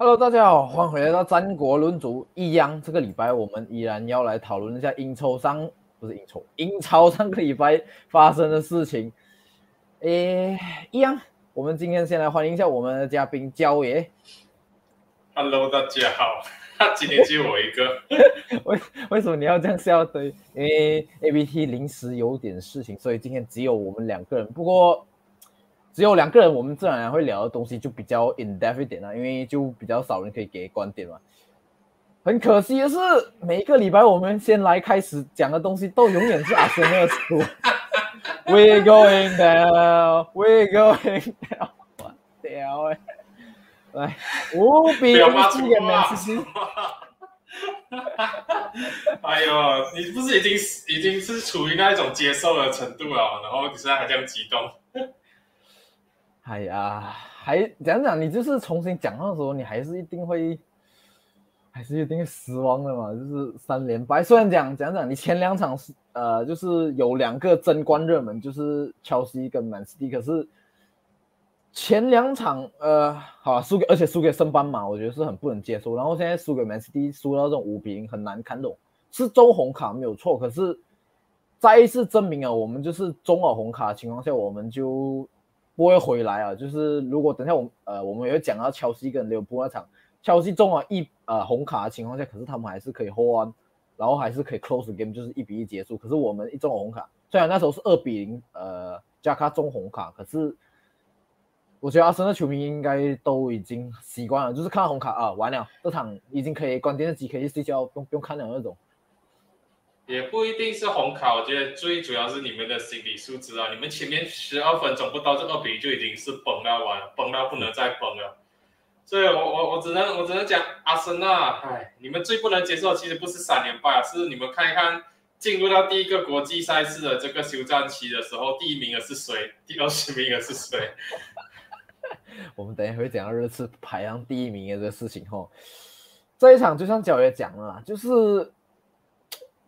Hello，大家好，欢迎回来到战国论足。一样，这个礼拜我们依然要来讨论一下英超上，不是英超，英超上个礼拜发生的事情。诶，一样，我们今天先来欢迎一下我们的嘉宾焦爷。Hello，大家好，今天只有我一个。为为什么你要这样笑？对，因为 A B T 临时有点事情，所以今天只有我们两个人。不过只有两个人，我们自然而然会聊的东西就比较 in depth 一点啦，因为就比较少人可以给观点嘛。很可惜的是，每一个礼拜我们先来开始讲的东西，都永远是阿森纳输。We're going down, we're going down。我屌哎！来，五比零不要骂输给粗话 Man City。哎呦，你不是已经已经是处于那一种接受的程度了，然后你现在还这样激动？哎呀，还讲讲，你就是重新讲到的时候，你还是一定会，还是一定会失望的嘛。就是三连败，虽然讲讲讲，你前两场是呃，就是有两个争冠热门，就是切西跟曼斯蒂，可是前两场呃，好输给而且输给升班马，我觉得是很不能接受。然后现在输给曼斯蒂，输到这种五比零，很难看懂。是中红卡没有错，可是再一次证明啊我们就是中耳红卡的情况下，我们就不会回来啊。就是如果等下我们呃我们也会讲到乔西跟刘波那场，乔西中了一呃红卡的情况下，可是他们还是可以 hold on，然后还是可以 close game，就是一比一结束。可是我们一中了红卡，虽然那时候是二比零，呃加卡中红卡，可是我觉得阿森纳球迷应该都已经习惯了，就是看到红卡啊完了，这场已经可以关电视机可以睡觉，不用不用看了那种。也不一定是红卡，我觉得最主要是你们的心理素质啊！你们前面十二分钟不到这二比就已经是崩了完，崩到不能再崩了。所以我我我只能我只能讲阿森纳，唉，你们最不能接受其实不是三连败，是你们看一看进入到第一个国际赛事的这个休战期的时候，第一名的是谁，第二十名的是谁？我们等一下会讲到热刺排行第一名的这个事情吼。这一场就像角爷讲了，就是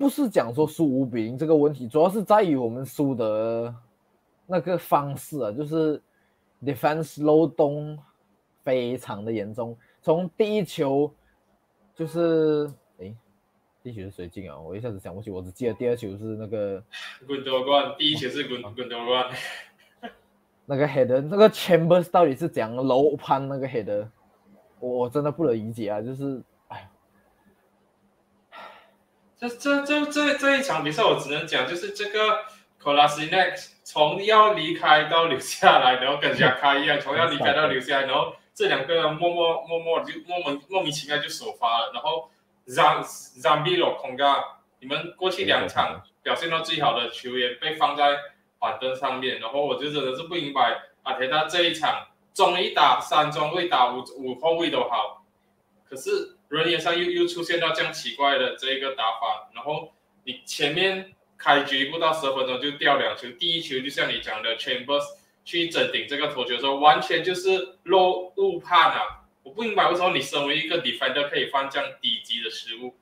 不是讲说输五比零这个问题，主要是在于我们输的那个方式啊，就是 defense 漏洞非常的严重。从第一球就是诶，第一球是谁进啊？我一下子想不起，我只记得第二球是那个滚夺冠，第一球是滚滚夺冠。那个 header，那个 Chambers 到底是怎样楼攀那个 header，我我真的不能理解啊！就是，哎，这这这这这一场比赛，我只能讲，就是这个 k o l a s i n e k 从要离开到留下来，然后跟贾卡一样，从要离开到留下来，然后这两个人默默默默就莫名莫名其妙就首发了，然后 Zam Zambilo Konga，你们过去两场表现到最好的球员被放在板凳上面，然后我就真的是不明白，阿铁他这一场中一打三中卫打五五后卫都好，可是人员上又又出现到这样奇怪的这一个打法，然后你前面开局不到十分钟就掉两球，第一球就像你讲的 Chambers 去整顶这个头球的时候，完全就是漏误判啊！我不明白为什么你身为一个 defender 可以犯这样低级的失误，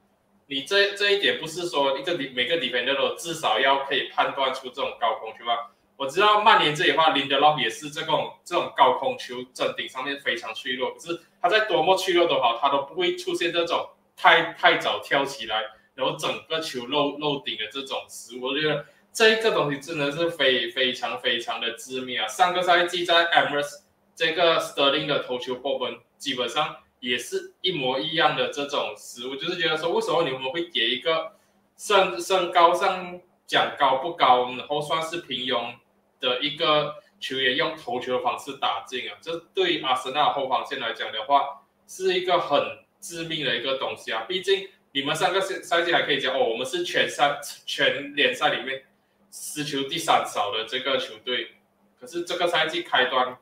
你这这一点不是说一个每个 defender 都至少要可以判断出这种高空球吧？我知道曼联这里的话，林德洛也是这种这种高空球整顶上面非常脆弱，可是他在多么脆弱都好，他都不会出现这种太太早跳起来，然后整个球漏漏顶的这种失误。我觉得这一个东西真的是非非常非常的致命啊！上个赛季在 e m i r s 这个 Sterling 的头球破分，基本上也是一模一样的这种失误，就是觉得说为什么你们会给一个身身高上讲高不高，然后算是平庸。的一个球员用头球的方式打进啊，这对阿森纳后防线来讲的话，是一个很致命的一个东西啊。毕竟你们上个赛赛季还可以讲哦，我们是全赛全联赛里面失球第三少的这个球队，可是这个赛季开端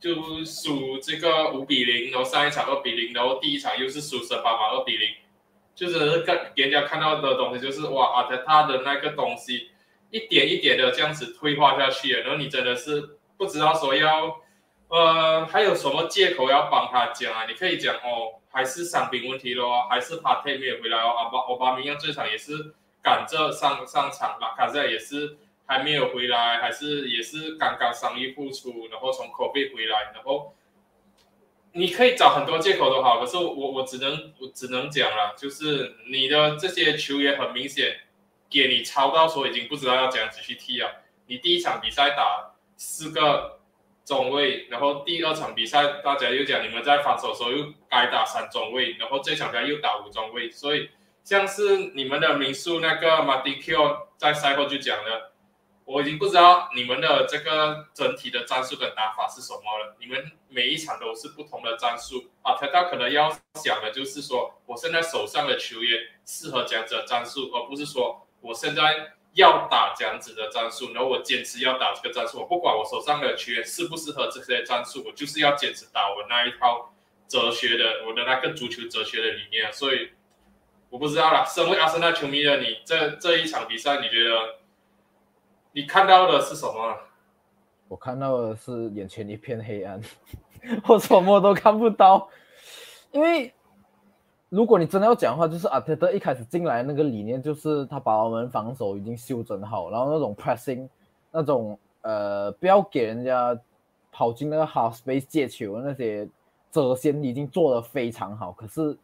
就输这个五比零，然后上一场二比零，然后第一场又是输十八码二比零，就是跟人家看到的东西就是哇，阿特他的那个东西。一点一点的这样子退化下去，然后你真的是不知道说要，呃，还有什么借口要帮他讲啊？你可以讲哦，还是伤病问题咯，还是帕特没有回来哦，阿巴奥巴明扬这场也是赶着上上场吧，卡塞也是还没有回来，还是也是刚刚伤愈复出，然后从口碑回来，然后你可以找很多借口都好，可是我我只能我只能讲了，就是你的这些球员很明显给你超到说已经不知道要怎样子去踢了。你第一场比赛打四个中卫，然后第二场比赛大家又讲你们在防守时候又该打三中卫，然后这场比赛又打五中卫，所以像是你们的民宿那个马蒂 Q 在赛后就讲了。我已经不知道你们的这个整体的战术跟打法是什么了。你们每一场都是不同的战术啊，他他可能要想的就是说，我现在手上的球员适合这样子的战术，而不是说我现在要打这样子的战术，然后我坚持要打这个战术。我不管我手上的球员适不适合这些战术，我就是要坚持打我那一套哲学的，我的那个足球哲学的理念。所以我不知道了，身为阿森纳球迷的你，这这一场比赛你觉得？你看到的是什么？我看到的是眼前一片黑暗，我什么都看不到。因为如果你真的要讲的话，就是阿特德一开始进来那个理念，就是他把我们防守已经修整好，然后那种 pressing，那种呃不要给人家跑进那个 half space 接球那些折线已经做得非常好。可是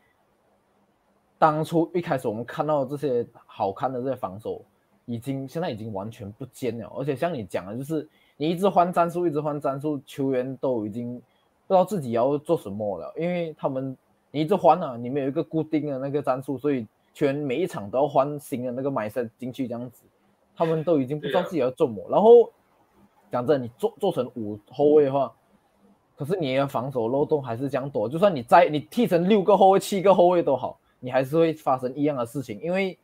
当初一开始我们看到这些好看的这些防守。已经现在已经完全不见了，而且像你讲的，就是你一直换战术，一直换战术，球员都已经不知道自己要做什么了，因为他们你一直换啊，你没有一个固定的那个战术，所以全每一场都要换新的那个买身进去这样子，他们都已经不知道自己要做什么。然后讲真，你做做成五后卫的话，可是你的防守漏洞还是这样多，就算你在你踢成六个后卫、七个后卫都好，你还是会发生一样的事情，因为。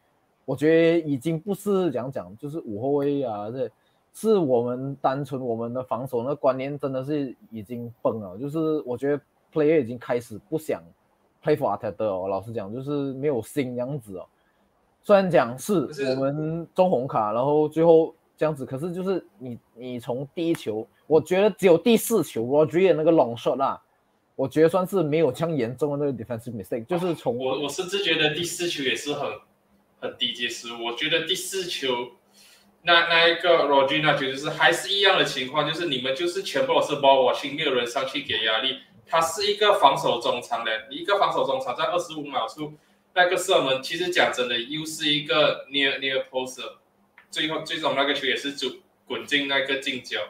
我觉得已经不是讲讲，就是五后卫啊，这是我们单纯我们的防守那观念真的是已经崩了。就是我觉得 player 已经开始不想 play for a t t 哦，老实讲就是没有心这样子哦。虽然讲是我们中红卡，然后最后这样子，可是就是你你从第一球，我觉得只有第四球 Rodri 那个 long shot 啦，我觉得算是没有这样严重的那个 defensive mistake，就是从我我甚至觉得第四球也是很。很低阶失误，我觉得第四球那那一个罗吉那球就是还是一样的情况，就是你们就是全部都是 ball watching，没有人上去给压力。他是一个防守中场的，一个防守中场在二十五秒处那个射门，其实讲真的又是一个 near near post，最后最终那个球也是就滚进那个近角，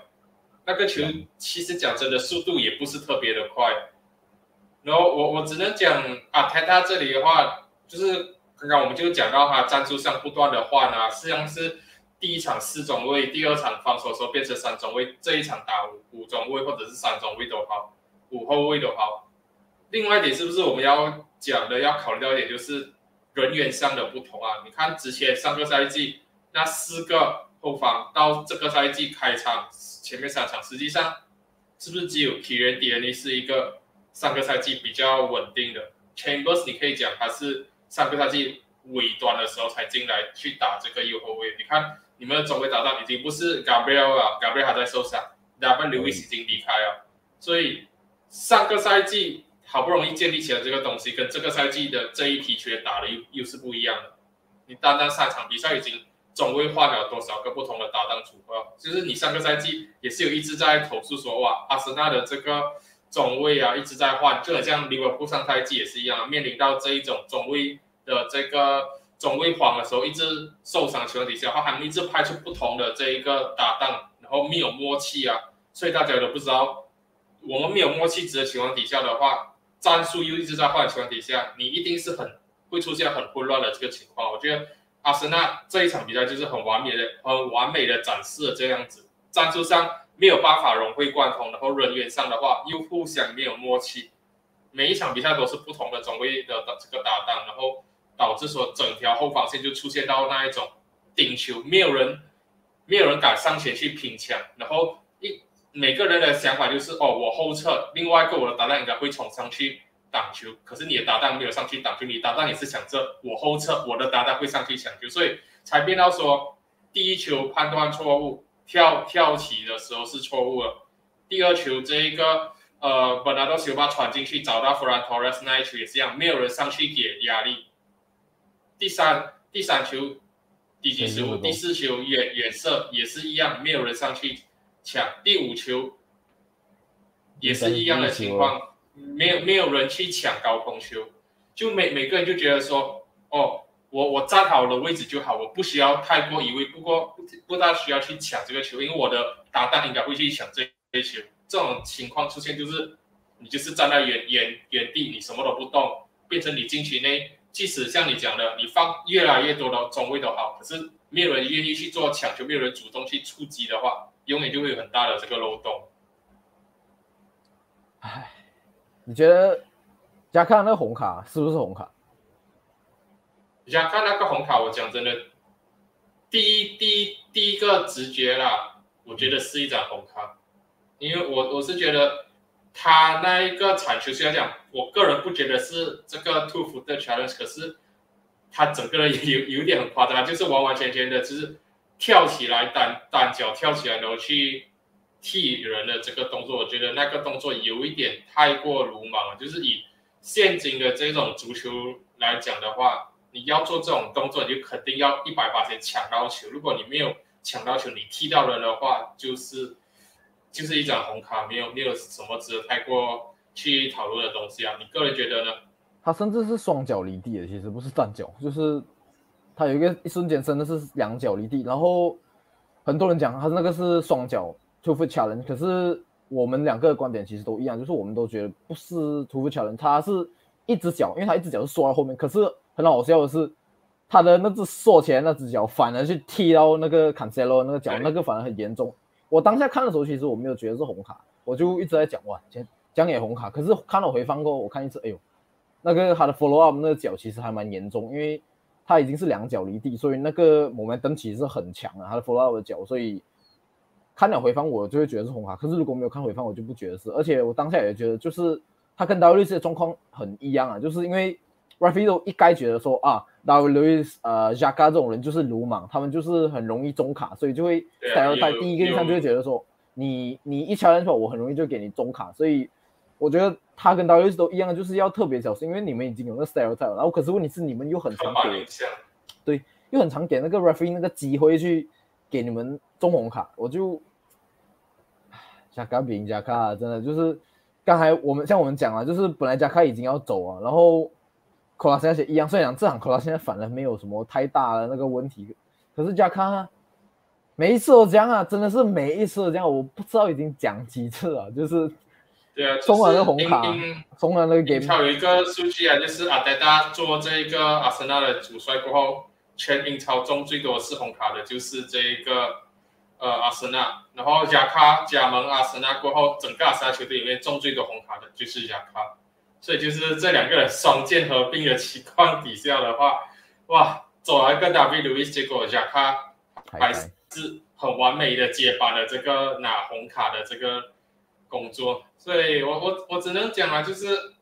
那个球其实讲真的速度也不是特别的快。然后我我只能讲啊，泰达这里的话就是。刚刚我们就讲到他战术上不断的换啊，实际上是第一场四中卫，第二场防守时候变成三中卫，这一场打五五中卫或者是三中卫都好，五后卫的话。另外一点是不是我们要讲的要考虑到一点就是人员上的不同啊？你看之前上个赛季那四个后防到这个赛季开场前面三场，实际上是不是只有 Kieran d n a 是一个上个赛季比较稳定的 Chambers？你可以讲他是。上个赛季尾端的时候才进来去打这个右后卫，你看你们的中卫搭档已经不是 Gabriel 了，Gabriel 还在受伤 d a v i d Lewis 已经离开了，所以上个赛季好不容易建立起来这个东西，跟这个赛季的这一批球员打的又又是不一样的。你单单三场比赛已经中卫换了多少个不同的搭档组合？就是你上个赛季也是有一直在投诉说，哇，阿森纳的这个。中卫啊，一直在换，就很像利物浦上赛季也是一样，面临到这一种中卫的这个中卫慌的时候，一直受伤情况底下，他们一直派出不同的这一个搭档，然后没有默契啊，所以大家都不知道，我们没有默契值的情况底下的话，战术又一直在换的情况底下，你一定是很会出现很混乱的这个情况。我觉得阿森纳这一场比赛就是很完美的、很完美的展示了这样子，战术上。没有办法融会贯通，然后人员上的话又互相没有默契，每一场比赛都是不同的中卫的这个搭档，然后导致说整条后防线就出现到那一种顶球，没有人没有人敢上前去拼抢，然后每个人的想法就是哦我后撤，另外一个我的搭档应该会冲上去挡球，可是你的搭档没有上去挡球，你搭档也是想着我后撤，我的搭档会上去抢球，所以才变到说第一球判断错误。跳跳起的时候是错误的。第二球这一个呃，本来都修巴传进去找到 Ferran Torres 那一球也是一样，没有人上去给压力。第三第三球低级失误，第四球远远射也是一样，没有人上去抢。第五球也是一样的情况，没有没有人去抢高空球，就每每个人就觉得说，哦，我我站好了位置就好，我不需要太过移位，不过不不大需要去抢这个球，因为我的搭档应该会去抢这这球。这种情况出现就是，你就是站在原原原地，你什么都不动，变成你禁区内，即使像你讲的，你放越来越多的中位都好，可是没有人愿意去做抢球，没有人主动去出击的话，永远就会有很大的这个漏洞。唉，你觉得加看那个红卡是不是红卡？加看那个红卡，我讲真的，第一第一第一个直觉啦，我觉得是一张红卡。因为我我是觉得他那一个铲球，虽然讲，我个人不觉得是这个 two foot challenge，可是他整个人也有有点很夸张，就是完完全全的，就是跳起来单单脚跳起来，然后去踢人的这个动作，我觉得那个动作有一点太过鲁莽了。就是以现今的这种足球来讲的话，你要做这种动作，你就肯定要一百八千抢到球。如果你没有抢到球，你踢到人的话，就是。就是一张红卡，没有没有什么值得太过去讨论的东西啊。你个人觉得呢？他甚至是双脚离地的，其实不是单脚，就是他有一个一瞬间真的是两脚离地。然后很多人讲他那个是双脚突破卡人，可是我们两个的观点其实都一样，就是我们都觉得不是突破卡人，他是一只脚，因为他一只脚是缩在后面。可是很好笑的是，他的那只缩起来那只脚反而去踢到那个 Cancelo 那个脚，那个反而很严重。我当下看的时候，其实我没有觉得是红卡，我就一直在讲哇，讲讲也红卡。可是看了回放过后，我看一次，哎呦，那个他的 follow up 那个脚其实还蛮严重，因为他已经是两脚离地，所以那个我们登其实是很强的，他的 follow up 的脚，所以看了回放我就会觉得是红卡。可是如果没有看回放，我就不觉得是。而且我当下也觉得，就是他跟 W 律师的状况很一样啊，就是因为 Rafido 一该觉得说啊。W. Louis，呃，Jaka 这种人就是鲁莽，他们就是很容易中卡，所以就会带到带第一个印象就会觉得说，你你一敲人球，我很容易就给你中卡，所以我觉得他跟 W S 都一样，就是要特别小心，因为你们已经有那 style 在了，然后可是问题是你们又很常给，对，又很常给那个 referee 那个机会去给你们中红卡，我就，Jaka 比加卡真的就是刚才我们像我们讲啊，就是本来 Jaka 已经要走啊，然后。科拉现在一样，虽然讲这场科拉现在反而没有什么太大的那个问题，可是加卡每一次都这样啊，真的是每一次都这样，我不知道已经讲几次了，就是对啊，中了那个红卡，中了那个 game。有一个数据啊，就是阿德达做这个阿森纳的主帅过后，全英超中最多是红卡的，就是这一个呃阿森纳，然后加卡加盟阿森纳过后，整个阿森纳球队里面中最多红卡的就是加卡。所以就是这两个人双剑合并的情况底下的话，哇，走了一个 W Louis，结果加卡还是很完美的接班了这个拿红卡的这个工作。所以我我我只能讲啊，就是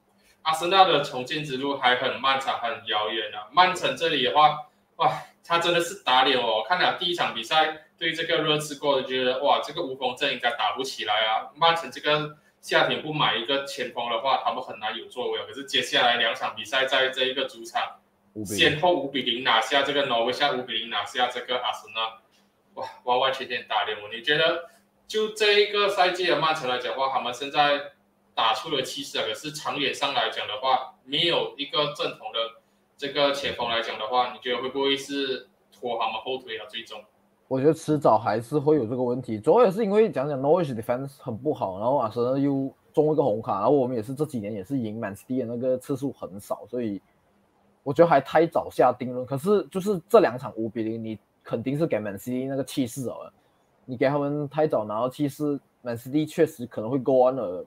阿森纳的重建之路还很漫长，很遥远啊。曼城这里的话，哇，他真的是打脸哦！看了第一场比赛对这个热刺过的，觉得哇，这个无锋阵应该打不起来啊。曼城这个。夏天不买一个前锋的话，他们很难有作为。可是接下来两场比赛，在这一个主场，先后五比零拿下这个挪威，下五比零拿下这个阿森纳，哇，完完全全打脸我。你觉得就这一个赛季的曼城来讲的话，他们现在打出了气势啊，可是长远上来讲的话，没有一个正统的这个前锋来讲的话，你觉得会不会是拖他们后腿啊？最终？我觉得迟早还是会有这个问题，主要也是因为讲讲 Norwich defense 很不好，然后阿森纳又中一个红卡，然后我们也是这几年也是赢 Man City 的那个次数很少，所以我觉得还太早下定论。可是就是这两场五比零，你肯定是给 Man City 那个气势了，你给他们太早拿到气势，Man City 确实可能会 go on 了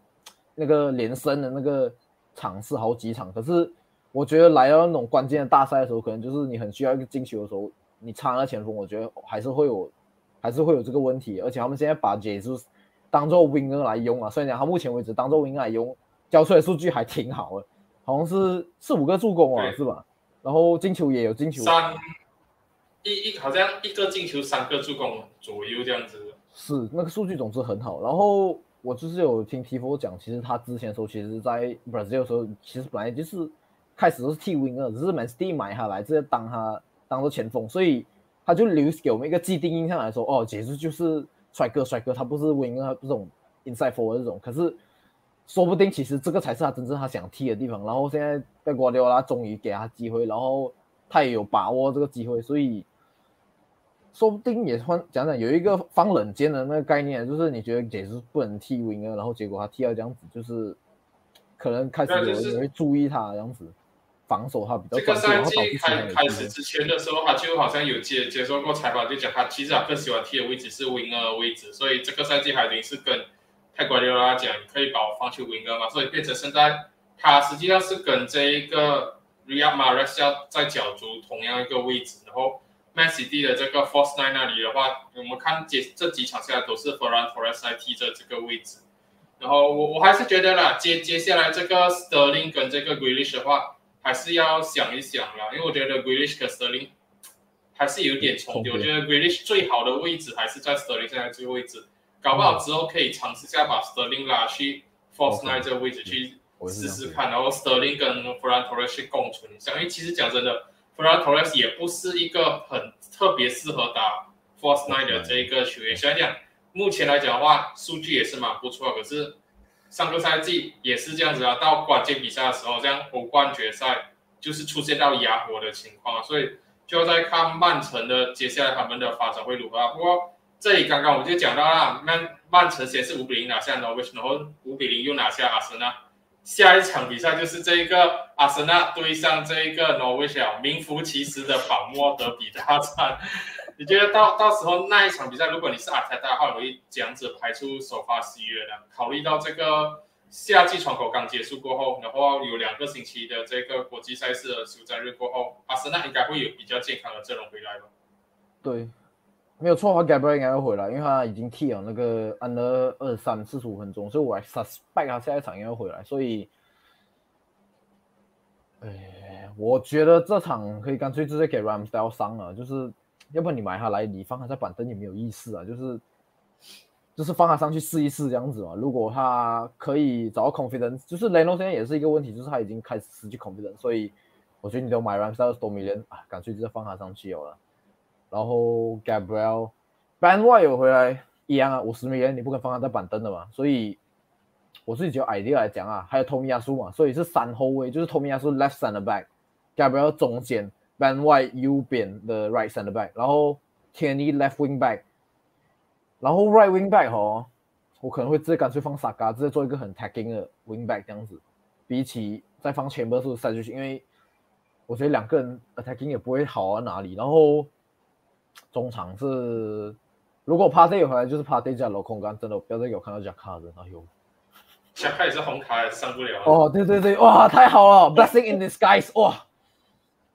那个连胜的那个场次好几场。可是我觉得来到那种关键的大赛的时候，可能就是你很需要一个进球的时候。你插了前锋，我觉得还是会有，还是会有这个问题。而且他们现在把杰斯当做 winger 来用啊，虽然讲他目前为止当做 winger 来用，交出来数据还挺好的，好像是四五个助攻啊，是吧？然后进球也有进球，三一一好像一个进球三个助攻左右这样子。是那个数据总是很好。然后我就是有听提夫讲，其实他之前说，其实在 Brazil 的时候，其实本来就是开始都是替 winger，只是 Man City 买下来，直接当他。当做前锋，所以他就留给我们一个既定印象来说，哦，杰斯就是帅哥，帅哥，他不是 winger，这种 inside forward 这种。可是说不定其实这个才是他真正他想踢的地方。然后现在被瓜迪奥拉终于给他机会，然后他也有把握这个机会，所以说不定也换讲讲有一个放冷箭的那个概念，就是你觉得也是不能踢 wing 然后结果他踢到这样子，就是可能开始有人会注意他这样子。防守他比较。这个赛季开开始之前的时候，他就好像有接接受过采访，就讲他其实他更喜欢踢的位置是 winger 的位置，所以这个赛季海林是跟泰国刘拉讲，可以把我放去 winger 嘛，所以变成现在他实际上是跟这一个 Mahrez 要在角逐同样一个位置，然后 Man City 的这个 Force Nine 那里的话，我们看这这几场下来都是 Ferran Torres 在踢着这个位置，然后我我还是觉得啦，接接下来这个 Sterling 跟这个 Grealish 的话。还是要想一想啦，因为我觉得 Grealish 和 Sterling 还是有点重叠。我觉得 Grealish 最好的位置还是在 Sterling 现在这个位置，搞不好之后可以尝试下把 Sterling 拉去 Force Nine 这个位置去试试看，然后 Sterling 跟 Ferran Torres 去共存一下。因为其实讲真的 Torres 也不是一个很特别适合打 Force Nine 的这一个球员。想想目前来讲的话，数据也是蛮不错，可是。上个赛季也是这样子啊，到关键比赛的时候，这样欧冠决赛就是出现到哑火的情况，所以就在看曼城的接下来他们的发展会如何。不过这里刚刚我就讲到了，曼曼城先是五比零拿下 Norwich，然后五比零又拿下阿森纳，下一场比赛就是这一个阿森纳对上这一个诺维奇，名副其实的榜末德比大战。你觉得到到时候那一场比赛，如果你是阿泰达的话，会这样子排出首发十月呢？考虑到这个夏季窗口刚结束过后，然后有两个星期的这个国际赛事的休战日过后，阿森纳应该会有比较健康的阵容回来吧？对，没有错的话，Gabriel 应该会回来，因为他已经踢了那个安了二三四十五分钟，所以我 suspect 他下一场应该会回来。所以，哎，我觉得这场可以干脆直接给 Ramsdale 伤了，就是。要不你买他来，你放他在板凳也没有意思啊，就是就是放他上去试一试这样子嘛。如果他可以找到 confidence，就是雷诺现在也是一个问题，就是他已经开始失去 confidence，所以我觉得你都买 Ramsdale 多米连啊，干脆直接放他上去好了。然后 Gabriel Ben Y 有回来一样啊，五十米连你不可能放他在板凳的嘛。所以我自己就 idea 来讲啊，还有 Tommy 亚苏嘛，所以是三后卫，就是 Tommy 亚苏 left center back，Gabriel 中间。，Ben Y 右边的 right center back，然后 Kenny left wing back，然后 right wing back 哦，我可能会直接干脆放 Saka，直接做一个很 tagging 的 wing back 这样子，比起再放前波数塞进去，因为我觉得两个人 attacking 也不会好到哪里。然后中场是如果 Party 回来就是 Party 加镂空杆，真的不要再给我看到 Jack 的，哎呦，Jack 也是红卡上不了。哦，对对对，哇，太好了，Blessing in disguise，哇。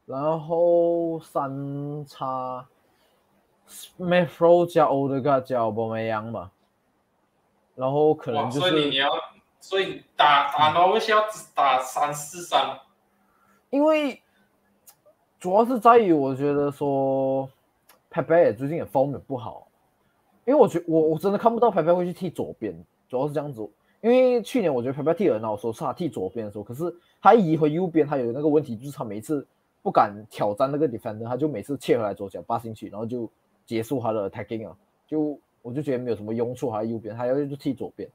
然后三叉 Smithrow 加 Odegaard 加 Aubameyang 嘛，然后可能就是。所以你要，所以打打诺维奇要打三四三，因为主要是在于我觉得说 Pepe 最近也 form 不好，因为我觉我我真的看不到 Pepe 会去踢左边，主要是这样子，因为去年我觉得 Pepe 踢很好，说是他踢左边的时候，可是他移回右边，他有那个问题，就是他每次。不敢挑战那个 defender，他就每次切回来左脚扒进去，然后就结束他的 attacking 啊。就我就觉得没有什么用处，他在右边，他要就踢左边。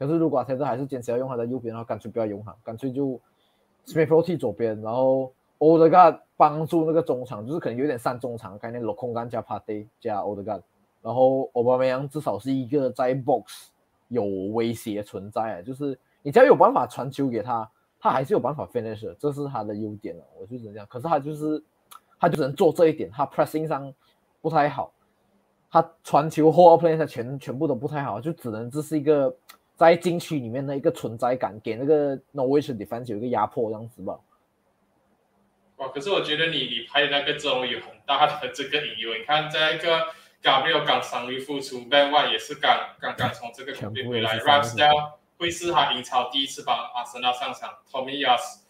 可是如果现在还是坚持要用他在右边的话，干脆不要用他，干脆就 Smith 踢左边，然后 o l d e r God 帮助那个中场，就是可能有点上中场概念，镂空杆加 Party 加 Odegaard，然后 Aubameyang 至少是一个在 box 有威胁存在啊，就是你只要有办法传球给他。他还是有办法 finish，这是他的优点了，我就是这样。可是他就是，他就只能做这一点，他 pressing 上不太好，他传球或 play 他全全部都不太好，就只能这是一个在禁区里面的一个存在感，给那个 Norwich defense 有一个压迫这样子吧。哇，可是我觉得你你拍的那个阵容有很大的这个隐忧，你看这个 Gabriel 刚伤愈复出 White 也是刚刚刚从这个球队回来，Ramsdale。会是他英超第一次帮阿森纳上场，Tomias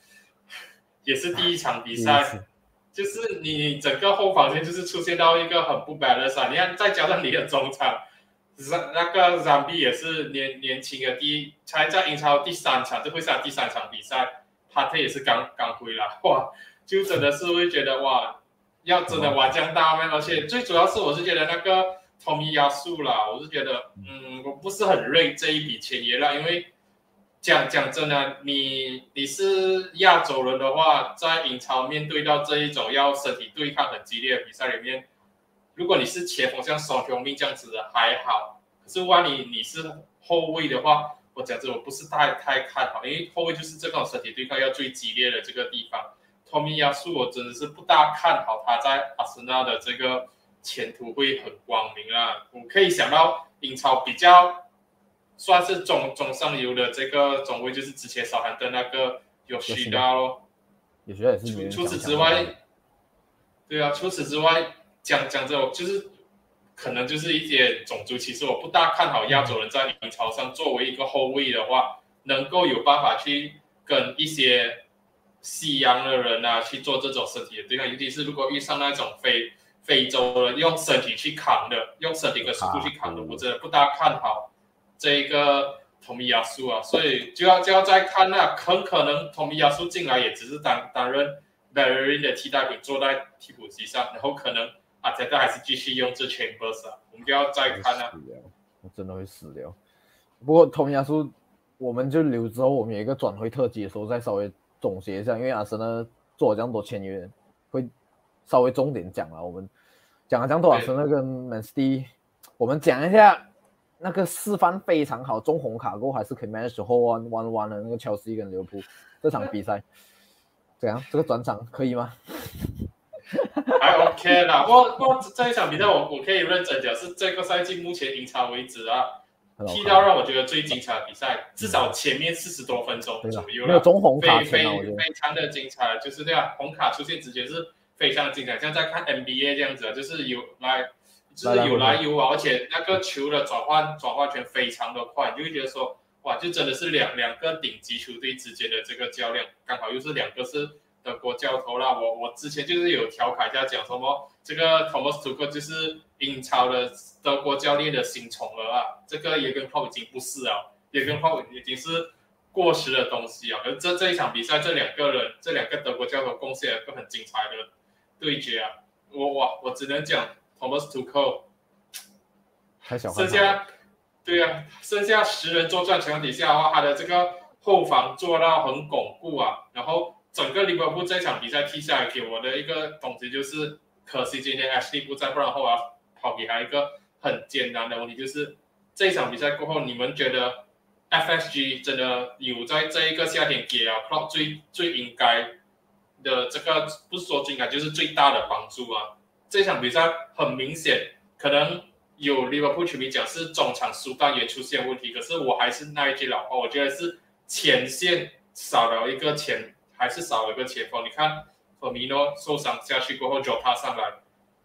也是第一场比赛，就是你整个后防线就是出现到一个很不 balance。你看，再加上你的中场，那个 Zambi 也是年年轻的第一，才在英超第三场，这会是他第三场比赛，他他也是刚刚回来，哇，就真的是会觉得哇，要真的玩将大而且最主要是我是觉得那个。同意压速啦，我是觉得，嗯，我不是很认这一笔钱也让，因为讲讲真的，你你是亚洲人的话，在英超面对到这一种要身体对抗很激烈的比赛里面，如果你是前锋像双雄命这样子的还好，可是万一你是后卫的话，我讲这我不是太太看好，因为后卫就是这种身体对抗要最激烈的这个地方。托米亚苏我真的是不大看好他在阿森纳的这个前途会很光明啊！我可以想到英超比较。算是中中上游的这个中卫，就是之前少涵的那个有需要咯。也是。除此之外，对啊，除此之外，讲讲这种就是可能就是一些种族歧视。我不大看好亚洲人在英超上作为一个后卫的话，能够有办法去跟一些西洋的人啊去做这种身体的对抗，尤其是如果遇上那种非非洲人用身体去扛的，用身体的速度去扛的，我真的不大看好。这一个托米亚苏啊，所以就要就要再看那很可能托米亚苏进来也只是担担任 v a r i n 的替代品，坐在替补席上，然后可能啊，这个还是继续用这 Chambers 啊，我们就要再看啊。我真的会死掉。不过托米亚苏，我们就留之后，我们有一个转会特辑的时候再稍微总结一下，因为阿森纳做了这样多签约，会稍微重点讲了。我们讲了这样多阿森纳跟 Man City，我们讲一下。那个示范非常好，中红卡过还是可以 manage hold on one one 的那个乔斯跟利物浦这场比赛，怎样？这个转场可以吗？还 OK 啦，不过不过这一场比赛我我可以认真讲，是这个赛季目前英超为止啊，踢到让我觉得最精彩的比赛，至少前面四十多分钟左右了中红卡非非非常的精彩，就是这样，红卡出现直接是非常的精彩，像在看 NBA 这样子，就是有来。就是有来有往，而且那个球的转换转换权非常的快，你就会觉得说，哇，就真的是两两个顶级球队之间的这个较量，刚好又是两个是德国教头啦。我我之前就是有调侃一下讲什么，这个 Thomas Tuchel 就是英超的德国教练的新宠儿啊，这个也跟泡已经不是啊，也跟泡已经是过时的东西啊。而这这一场比赛，这两个人这两个德国教头贡献了个很精彩的对决啊，我哇，我只能讲。Thomas to call，剩下，对啊，剩下十人作战情况底下的话，他的这个后防做到很巩固啊。然后整个利物浦这场比赛踢下来，给我的一个总结就是，可惜今天 Ashley 不在，不然后我要跑给他一个很艰难的问题，就是这场比赛过后，你们觉得 FSG 真的有在这一个夏天给啊 Club 最最应该的这个，不是说最应该，就是最大的帮助啊？这场比赛很明显，可能有利物浦球迷讲是中场输弹也出现问题，可是我还是那一句老话，我觉得是前线少了一个前，还是少了个前锋。你看，弗米诺受伤下去过后，j o t a 上来，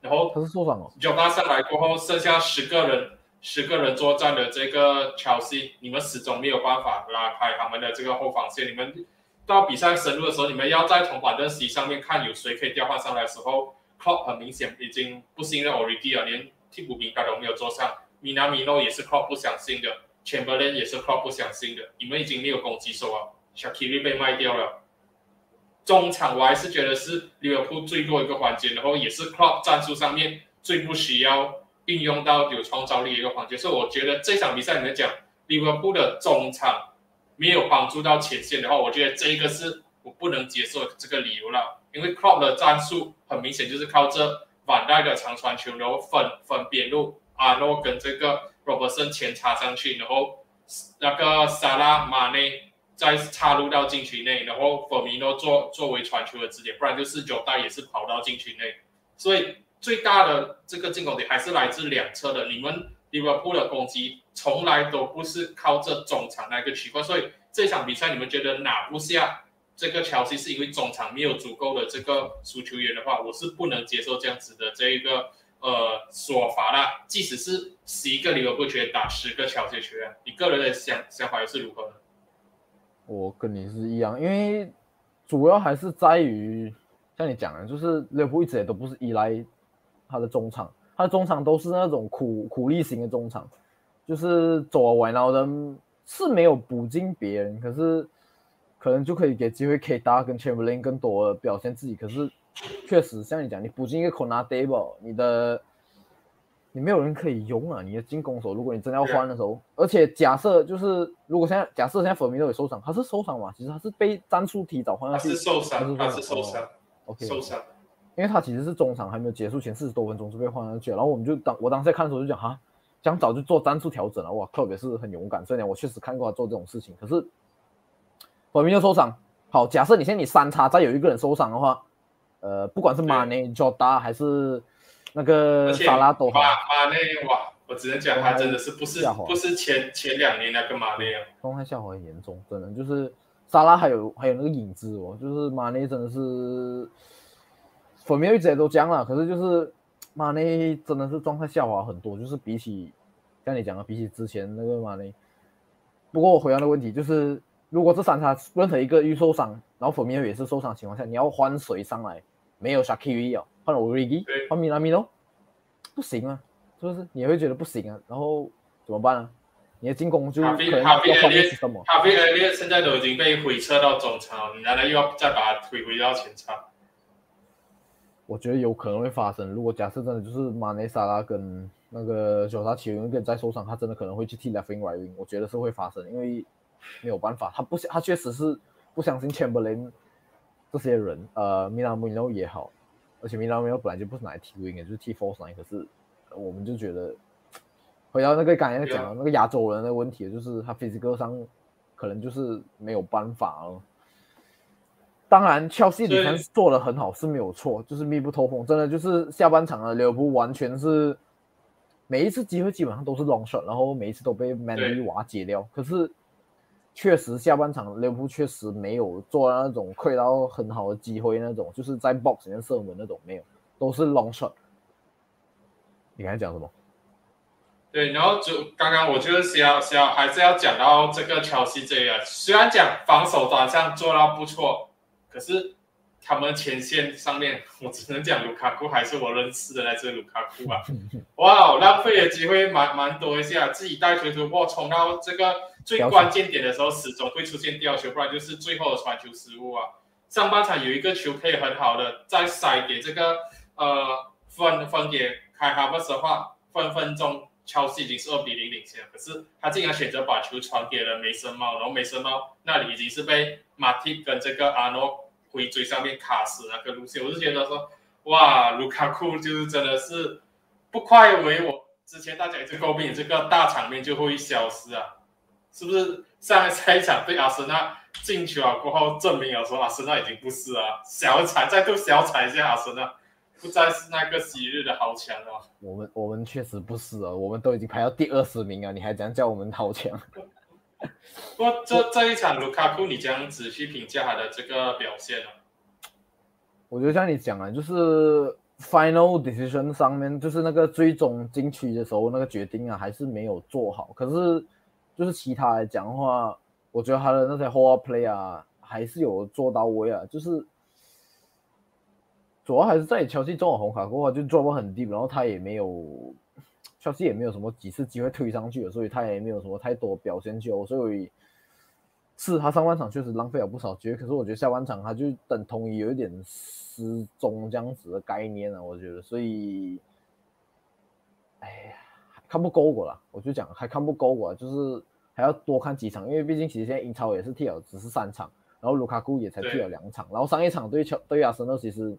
然后他是受伤了，j o t a 上来过后，剩下十个人，十个人作战的这个 Chelsea，你们始终没有办法拉开他们的这个后防线。你们到比赛深入的时候，你们要在从板凳席上面看有谁可以调换上来的时候。Klopp 很明显已经不信任 Origi 了，连替补名单都没有坐上。米纳米诺也是 Klopp 不相信的，Chamberlain 也是 Klopp 不相信的。你们已经没有攻击手啊，Shaqiri 被卖掉了。中场我还是觉得是利物浦最弱一个环节，然后也是 Klopp 战术上面最不需要运用到有创造力的一个环节。所以我觉得这场比赛里面讲利物浦的中场没有帮助到前线的话，我觉得这一个是我不能接受这个理由了。因为 Klopp 的战术很明显就是靠这晚代的长传球，然后分分边路，阿诺跟这个 Robertson 前插上去，然后那个萨拉马内再插入到禁区内，然后 Firmino 作作为传球的支点，不然就是九代也是跑到禁区内。所以最大的这个进攻点还是来自两侧的。你们 Liverpool 的攻击从来都不是靠这中场那个区块，所以这场比赛你们觉得哪不下？这个乔西是因为中场没有足够的这个输球员的话，我是不能接受这样子的这一个呃说法啦。即使是十一个利物浦球员打十个乔西球员，你个人的想想法又是如何呢？我跟你是一样，因为主要还是在于像你讲的，就是利物浦一直也都不是依赖他的中场，他的中场都是那种苦苦力型的中场，就是左外脑的是没有补进别人，可是。可能就可以给机会 K 大跟 Chamberlain 更多的表现自己，可是确实像你讲，你补进一个 Corner Table，你的你没有人可以用啊！你的进攻手，如果你真的要换的时候，而且假设就是如果现在假设现在粉米都有受伤，他是受伤嘛？其实他是被战术提早换下去，是受伤，他是受伤，OK，受伤，因为他其实是中场还没有结束前四十多分钟就被换上去，然后我们就当我当时在看的时候就讲哈，讲早就做战术调整了，哇，特别是很勇敢，虽然我确实看过他做这种事情，可是粉米就受伤。好，假设你现在你三叉再有一个人受伤的话，呃，不管是马内、乔达还是。那个萨拉多马马内哇，我只能讲他真的是不是不是前前两年那个马内啊，状态下滑很严重，真的就是萨拉还有还有那个影子哦，就是马内真的是，粉面一直都讲了，可是就是马内真的是状态下滑很多，就是比起像你讲的，比起之前那个马内，不过我回答的问题就是，如果这三叉任何一个遇受伤，然后粉面也是受伤情况下，你要换谁上来？没有 Shakiri 哦。换了 Origi，换米拉米诺，不行啊，是不是？你会觉得不行啊？然后怎么办啊？你的进攻就可能要换的是什么？哈菲尔列现在都已经被回撤到中场，你难道又要再把他推回到前场？我觉得有可能会发生。如果假设真的就是马内萨拉跟那个小沙奇有一个在受伤，他真的可能会去替 Left Wing Right Wing，我觉得是会发生，因为没有办法，他不相，他确实是不相信 Chamberlain 这些人，呃，米拉米诺也好。而且米拉梅奥本来就不是拿来踢 wing 的，就是踢 force line。可是我们就觉得，回到那个刚才讲的那个亚洲人的问题，就是他 physical 上可能就是没有办法了。当然，切尔西做的很好是没有错，就是密不透风，真的就是下半场的利物浦完全是每一次机会基本上都是 long shot，然后每一次都被 Mandy 瓦解掉。可是。确实，下半场利物浦确实没有做那种亏到很好的机会，那种就是在 box 里面射门那种没有，都是 long shot。你刚才讲什么？对，然后就刚刚我就是要要还是要讲到这个乔西这个，虽然讲防守端上做到不错，可是他们前线上面，我只能讲卢卡库还是我认识的那只卢卡库啊，哇，浪费的机会蛮蛮多一下，自己带球突破冲到这个。最关键点的时候，始终会出现掉球，不然就是最后的传球失误啊。上半场有一个球可以很好的再塞给这个呃分分给开哈布斯的话，分分钟乔西已经是二比零领先，可是他竟然选择把球传给了梅森猫，然后梅森猫那里已经是被马蒂跟这个阿诺回追上面卡死那个路线，我就觉得说，哇，卢卡库就是真的是不快为我之前大家一直诟病这个大场面就会消失啊。是不是上一场对阿森纳进球啊过后，证明了说阿森纳已经不是啊，小踩再度小踩一下阿森纳，不再是那个昔日的豪强了。我们我们确实不是啊，我们都已经排到第二十名啊，你还这样叫我们豪强？不这这一场卢卡库，你将仔细评价他的这个表现呢？我觉得像你讲啊，就是 final decision 上面，就是那个最终进去的时候那个决定啊，还是没有做好。可是。就是其他来讲的话，我觉得他的那些 hold play 啊，还是有做到位啊。就是主要还是在乔西中了红卡过后就 drop 很低，然后他也没有乔西也没有什么几次机会推上去了，所以他也没有什么太多表现球。所以是他上半场确实浪费了不少机会，可是我觉得下半场他就等同于有一点失踪这样子的概念啊，我觉得。所以，哎呀。看不够我了，我就讲还看不够我，就是还要多看几场，因为毕竟其实现在英超也是踢了只是三场，然后卢卡库也才踢了两场，然后上一场对乔对阿森纳其实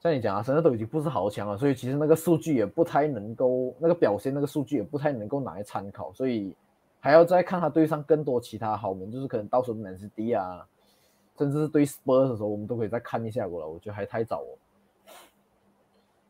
像你讲啊，现在都已经不是豪强了，所以其实那个数据也不太能够那个表现那个数据也不太能够拿来参考，所以还要再看他对上更多其他豪门，就是可能到时候曼斯迪啊，甚至是对 Spurs 的时候，我们都可以再看一下过了，我觉得还太早哦。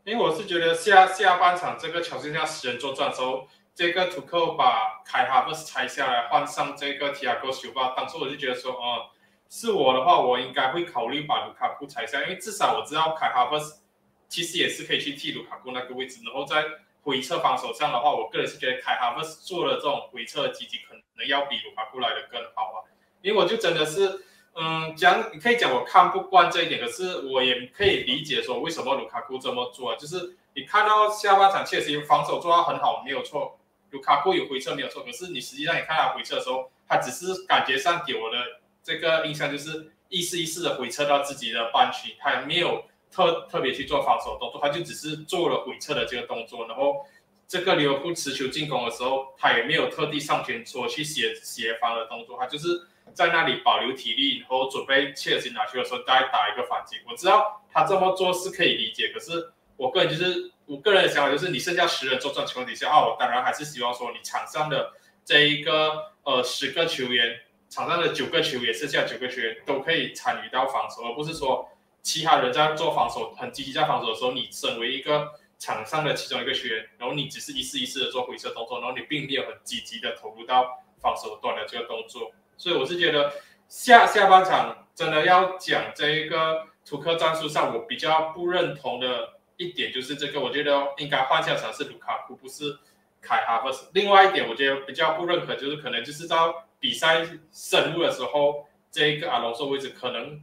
因为我是觉得下下半场这个乔西亚十人作战的时候，这个图克把凯哈布斯拆下来，换上这个提亚戈修巴，当时我就觉得说，哦，是我的话，我应该会考虑把卢卡库拆下，因为至少我知道凯哈布斯其实也是可以去替卢卡库那个位置，然后在回撤防守上的话，我个人是觉得凯哈布斯做的这种回撤积极，可能要比卢卡库来的更好啊，因为我就真的是。嗯，讲你可以讲我看不惯这一点，可是我也可以理解说为什么卢卡库这么做。就是你看到下半场确实防守做到很好，没有错，卢卡库有回撤没有错。可是你实际上你看他回撤的时候，他只是感觉上给我的这个印象就是意思意思的回撤到自己的半区，他也没有特特别去做防守动作，他就只是做了回撤的这个动作，然后这个利物浦持球进攻的时候，他也没有特地上前说去协协防的动作，他就是在那里保留体力，然后准备切尔西拿球的时候再打一个反击。我知道他这么做是可以理解，可是我个人就是我个人的想法就是，你剩下十人作战情况底下啊，我当然还是希望说你场上的这一个呃十个球员，场上的九个球员，剩下九个球员都可以参与到防守，而不是说。其他人在做防守，很积极在防守的时候，你身为一个场上的其中一个球员，然后你只是一次一次的做回撤动作，然后你并没有很积极的投入到防守端的这个动作。所以我是觉得下下半场真的要讲这一个图克战术上，我比较不认同的一点就是这个，我觉得应该换下场是卢卡库，不是凯哈弗斯。另外一点，我觉得比较不认可，就是可能就是到比赛深入的时候，这一个阿隆索位置可能。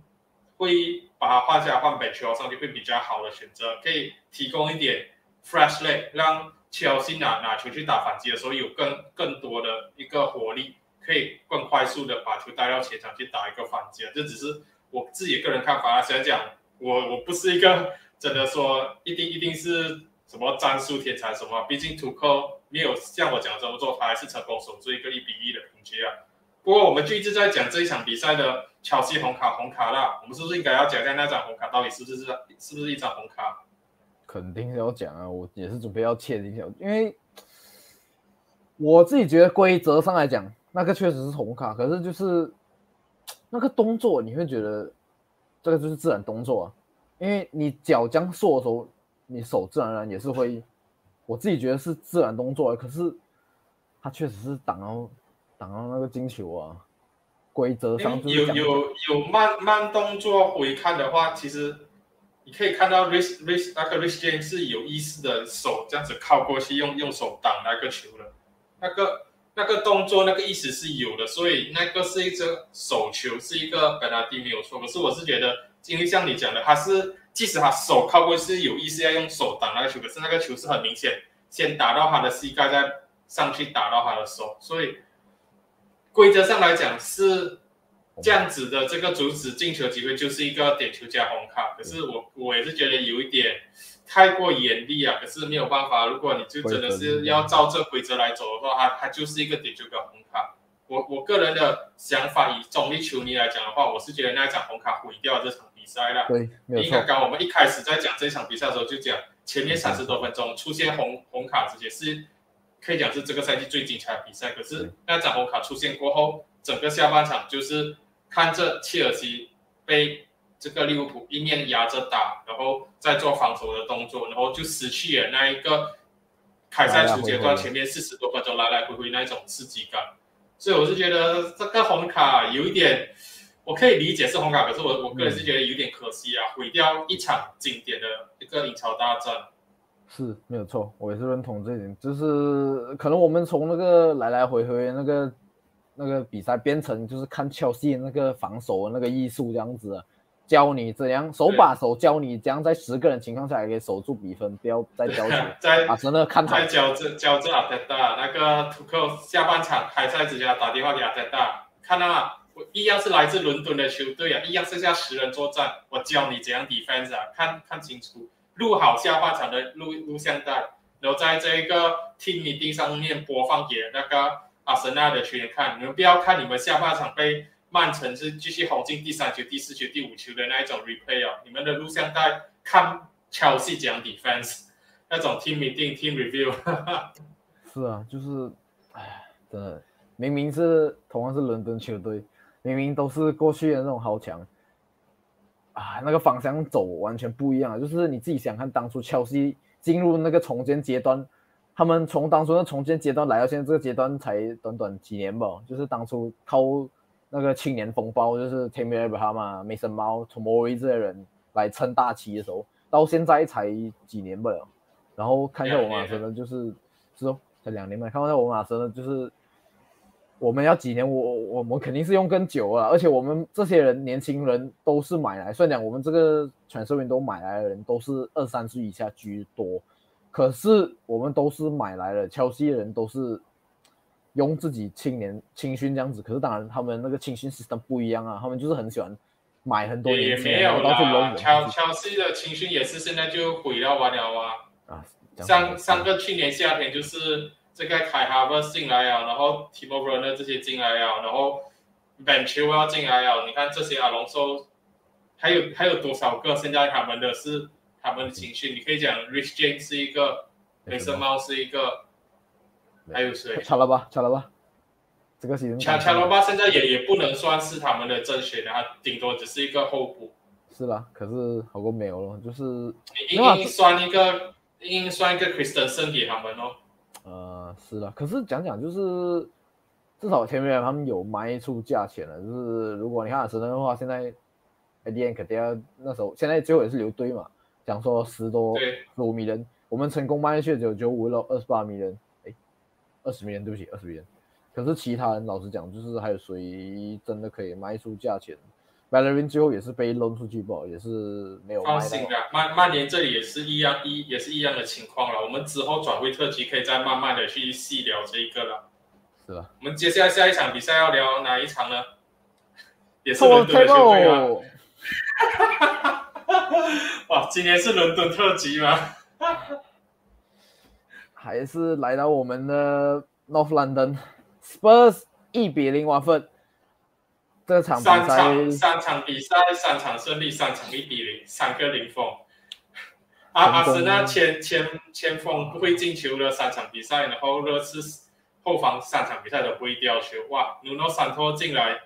会把它换下换本球上去会比较好的选择，可以提供一点 fresh leg，让切尔西拿拿球去打反击的时候有更更多的一个活力，可以更快速的把球带到前场去打一个反击。这只是我自己个人看法啊，想讲我我不是一个真的说一定一定是什么战术天才什么，毕竟图克没有像我讲这么做，他还是成功守住一个一比一的平局啊。不过我们就一直在讲这一场比赛的乔西红卡红卡啦，我们是不是应该要讲一下那张红卡到底是不是是是不是一张红卡？肯定要讲啊，我也是准备要切一下，因为我自己觉得规则上来讲，那个确实是红卡，可是就是那个动作你会觉得这个就是自然动作啊，因为你脚僵缩的时候，你手自然而然也是会，我自己觉得是自然动作，可是他确实是挡到。挡到那个金球啊！规则上有有有慢慢动作回看的话，其实你可以看到 Rich Rich 那个 Rich James 是有意识的手这样子靠过去，用用手挡那个球的。那个那个动作那个意思是有的，所以那个是一个手球，是一个本拉蒂没有错。可是我是觉得，因为像你讲的，他是即使他手靠过去是有意识要用手挡那个球，可是那个球是很明显先打到他的膝盖，再上去打到他的手，所以。规则上来讲是这样子的，这个阻止进球机会就是一个点球加红卡。可是我我也是觉得有一点太过严厉啊。可是没有办法，如果你就真的是要照这规则来走的话，它它就是一个点球加红卡。我我个人的想法，以中立球迷来讲的话，我是觉得那一场红卡毁掉这场比赛了。对，没有错。刚刚我们一开始在讲这场比赛的时候就讲，前面三十多分钟出现红红卡直接是。可以讲是这个赛季最精彩的比赛，可是那张红卡出现过后，整个下半场就是看着切尔西被这个利物浦一面压着打，然后再做防守的动作，然后就失去了那一个开赛初阶段前面四十多分钟来来回回那一种刺激感。所以我是觉得这个红卡有一点，我可以理解是红卡，可是我我个人是觉得有点可惜啊，毁掉一场经典的一个英超大战。是没有错，我也是认同这一点。就是可能我们从那个来来回回那个那个比赛变成就是看切尔西那个防守的那个艺术这样子，教你怎样手把手教你怎样在十个人情况下也可以守住比分，不要再交球。在啊，真的看在教这教这阿德达那个图克下半场开赛之前打电话给阿德达，看到吗？我一样是来自伦敦的球队啊，一样剩下十人作战，我教你怎样 defense 啊，看看清楚。录好下半场的录录像带，然后在这一个 Team Meeting 上面播放给那个阿森纳的球员看。你们不要看你们下半场被曼城是继续轰进第三球、第四球、第五球的那一种 replay 哦，你们的录像带看 Chelsea 讲 defense 那种 Team Meeting、Team Review。是啊，就是，哎，真的，明明是同样是伦敦球队，明明都是过去的那种豪强。啊，那个方向走完全不一样啊！就是你自己想看，当初切尔西进入那个重建阶段，他们从当初的重建阶段来到现在这个阶段，才短短几年吧。就是当初靠那个青年风暴，就是 Tammy Abraham 啊、Mason Mount、Tomori 这些人来撑大旗的时候，到现在才几年吧。然后看一下我马神呢，就是是哦，才两年吧。看一下我马神呢，就是。我们要几年？我我们肯定是用更久啊！而且我们这些人，年轻人都是买来，虽然讲我们这个传授员都买来的人都是二三十以下居多，可是我们都是买来了。切西人都是用自己青年青训这样子，可是当然他们那个青训 system 不一样啊，他们就是很喜欢买很多年轻人，没有然后到处啦，扔乔人乔西的青训也是现在就毁掉完了啊。啊。讲上上个去年夏天就是这个凯哈弗进来啊，然后 Timo Werner 这些进来啊，然后 Ben c h i l 要进来啊，你看这些阿隆索，还有还有多少个现在他们的是他们的情绪？你可以讲 Rich James 是一个，雷森猫是一个，还有谁？差了吧，差了吧。这个是恰恰罗巴现在也也不能算是他们的正选啊，顶多只是一个候补。是啦，可是好过没有了，就是你硬硬算一个，硬硬算一个 Christensen 给他们哦。呃，是的，可是讲讲就是，至少前面他们有卖出价钱了，就是如果你看神的话，现在 a d n 肯定要那时候现在最后也是留堆嘛，讲说十多对十五米人，我们成功卖去只有九五了二十八米人，哎，二十米人，对不起，二十米人。可是其他人老实讲，就是还有谁真的可以卖出价钱 v a l e r i n 最后也是被扔出去不，也是没有。放心啦，曼曼联这里也是一样一也是一样的情况了。我们之后转会特辑可以再慢慢的去细聊这一个了。是吧？我们接下来下一场比赛要聊哪一场呢？也是伦敦的球队啊！哇，今年是伦敦特辑吗？还是来到我们的 North London Spurs 一比零完分。这场三场三场比赛，三场胜利，三场一比零，三个零封。阿阿森纳前前前锋不会进球的三场比赛，然后热刺后防三场比赛都不会掉球。哇，Nuno Santo 进来，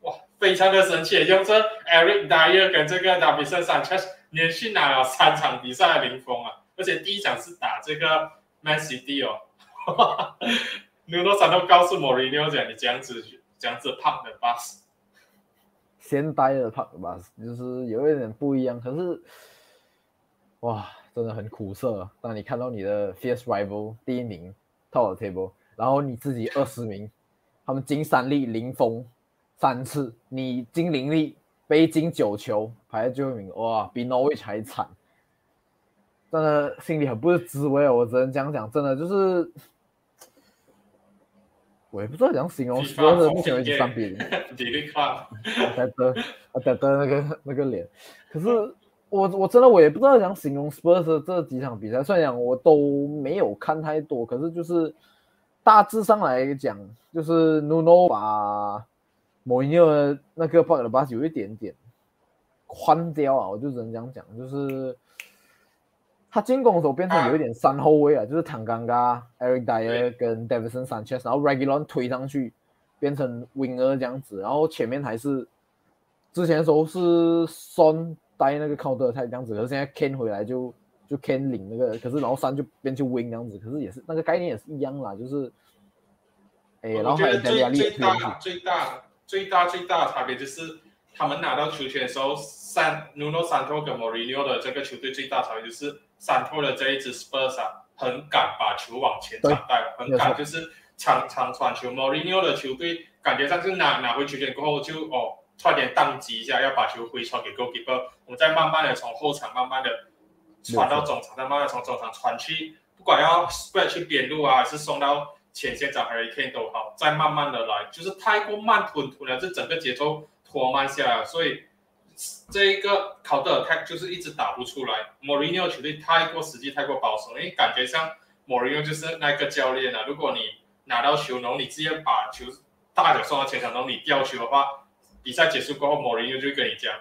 哇，非常的神奇，用这 Eric Dyer 跟这个 Davinson Sanchez 连续拿了三场比赛的零封啊！而且第一场是打这个 Man City 哦，Nuno Santo 告诉 Mourinho 讲：“你这样子这样子胖的 bus。”先呆的 bus，，就是有一点不一样。可是，哇，真的很苦涩。当你看到你的 fierce rival 第一名 top of the table，然后你自己二十名，他们金三粒零封三次，你金零粒被进九球排在最后一名，哇，比 Norwich 还惨。真的心里很不是滋味啊！我只能这样讲，真的就是，我也不知道怎样形容。是目前为止三比零。比利卡，戴德，戴德那个那个脸，可是我我真的我也不知道怎样形容 Spurs 的这几场比赛，虽然讲我都没有看太多，可是就是大致上来讲，就是 Nuno 把某一个那个 b u 的 bus 有一点点宽掉啊，我就只能这样讲，就是他进攻的时候变成有一点三后卫啊，就是坦刚刚、Eric Dyer 跟 Davidson Sanchez，然后 Regulon 推上去。变成 winger 这样子，然后前面还是之前的时候是 Son 带那个 counter 太这样子，可是现在 Ken 回来就就 Ken 领那个，可是然后三就变成 wing 这样子，可是也是那个概念也是一样啦，就是哎，然后还有我觉得最 Dele 最大最大最大最大的差别就是，他们拿到球权的时候，三 Nuno Santo 跟 Mourinho 的这个球队最大差别就是 Santo 的这一支 Spurs 啊，很敢把球往前场带，很敢就是长长传球。Mourinho 的球队感觉上是拿拿回球权过后就哦，差点宕机一下，要把球回传给 goalkeeper，我们再慢慢的从后场慢慢的传到中场，再慢慢从中场传去，不管要 spread 去边路啊，还是送到前线找 Harry Kane 都好，再慢慢的来，就是太过慢吞吞了，这整个节奏拖慢下来，所以这一个 counter attack 就是一直打不出来。莫里尼奥球队太过实际，太过保守，因为感觉像莫里尼奥就是那个教练啊，如果你拿到球，然后你直接把球大脚送到前场，然后你吊球的话，比赛结束过后莫里尼奥就会跟你讲，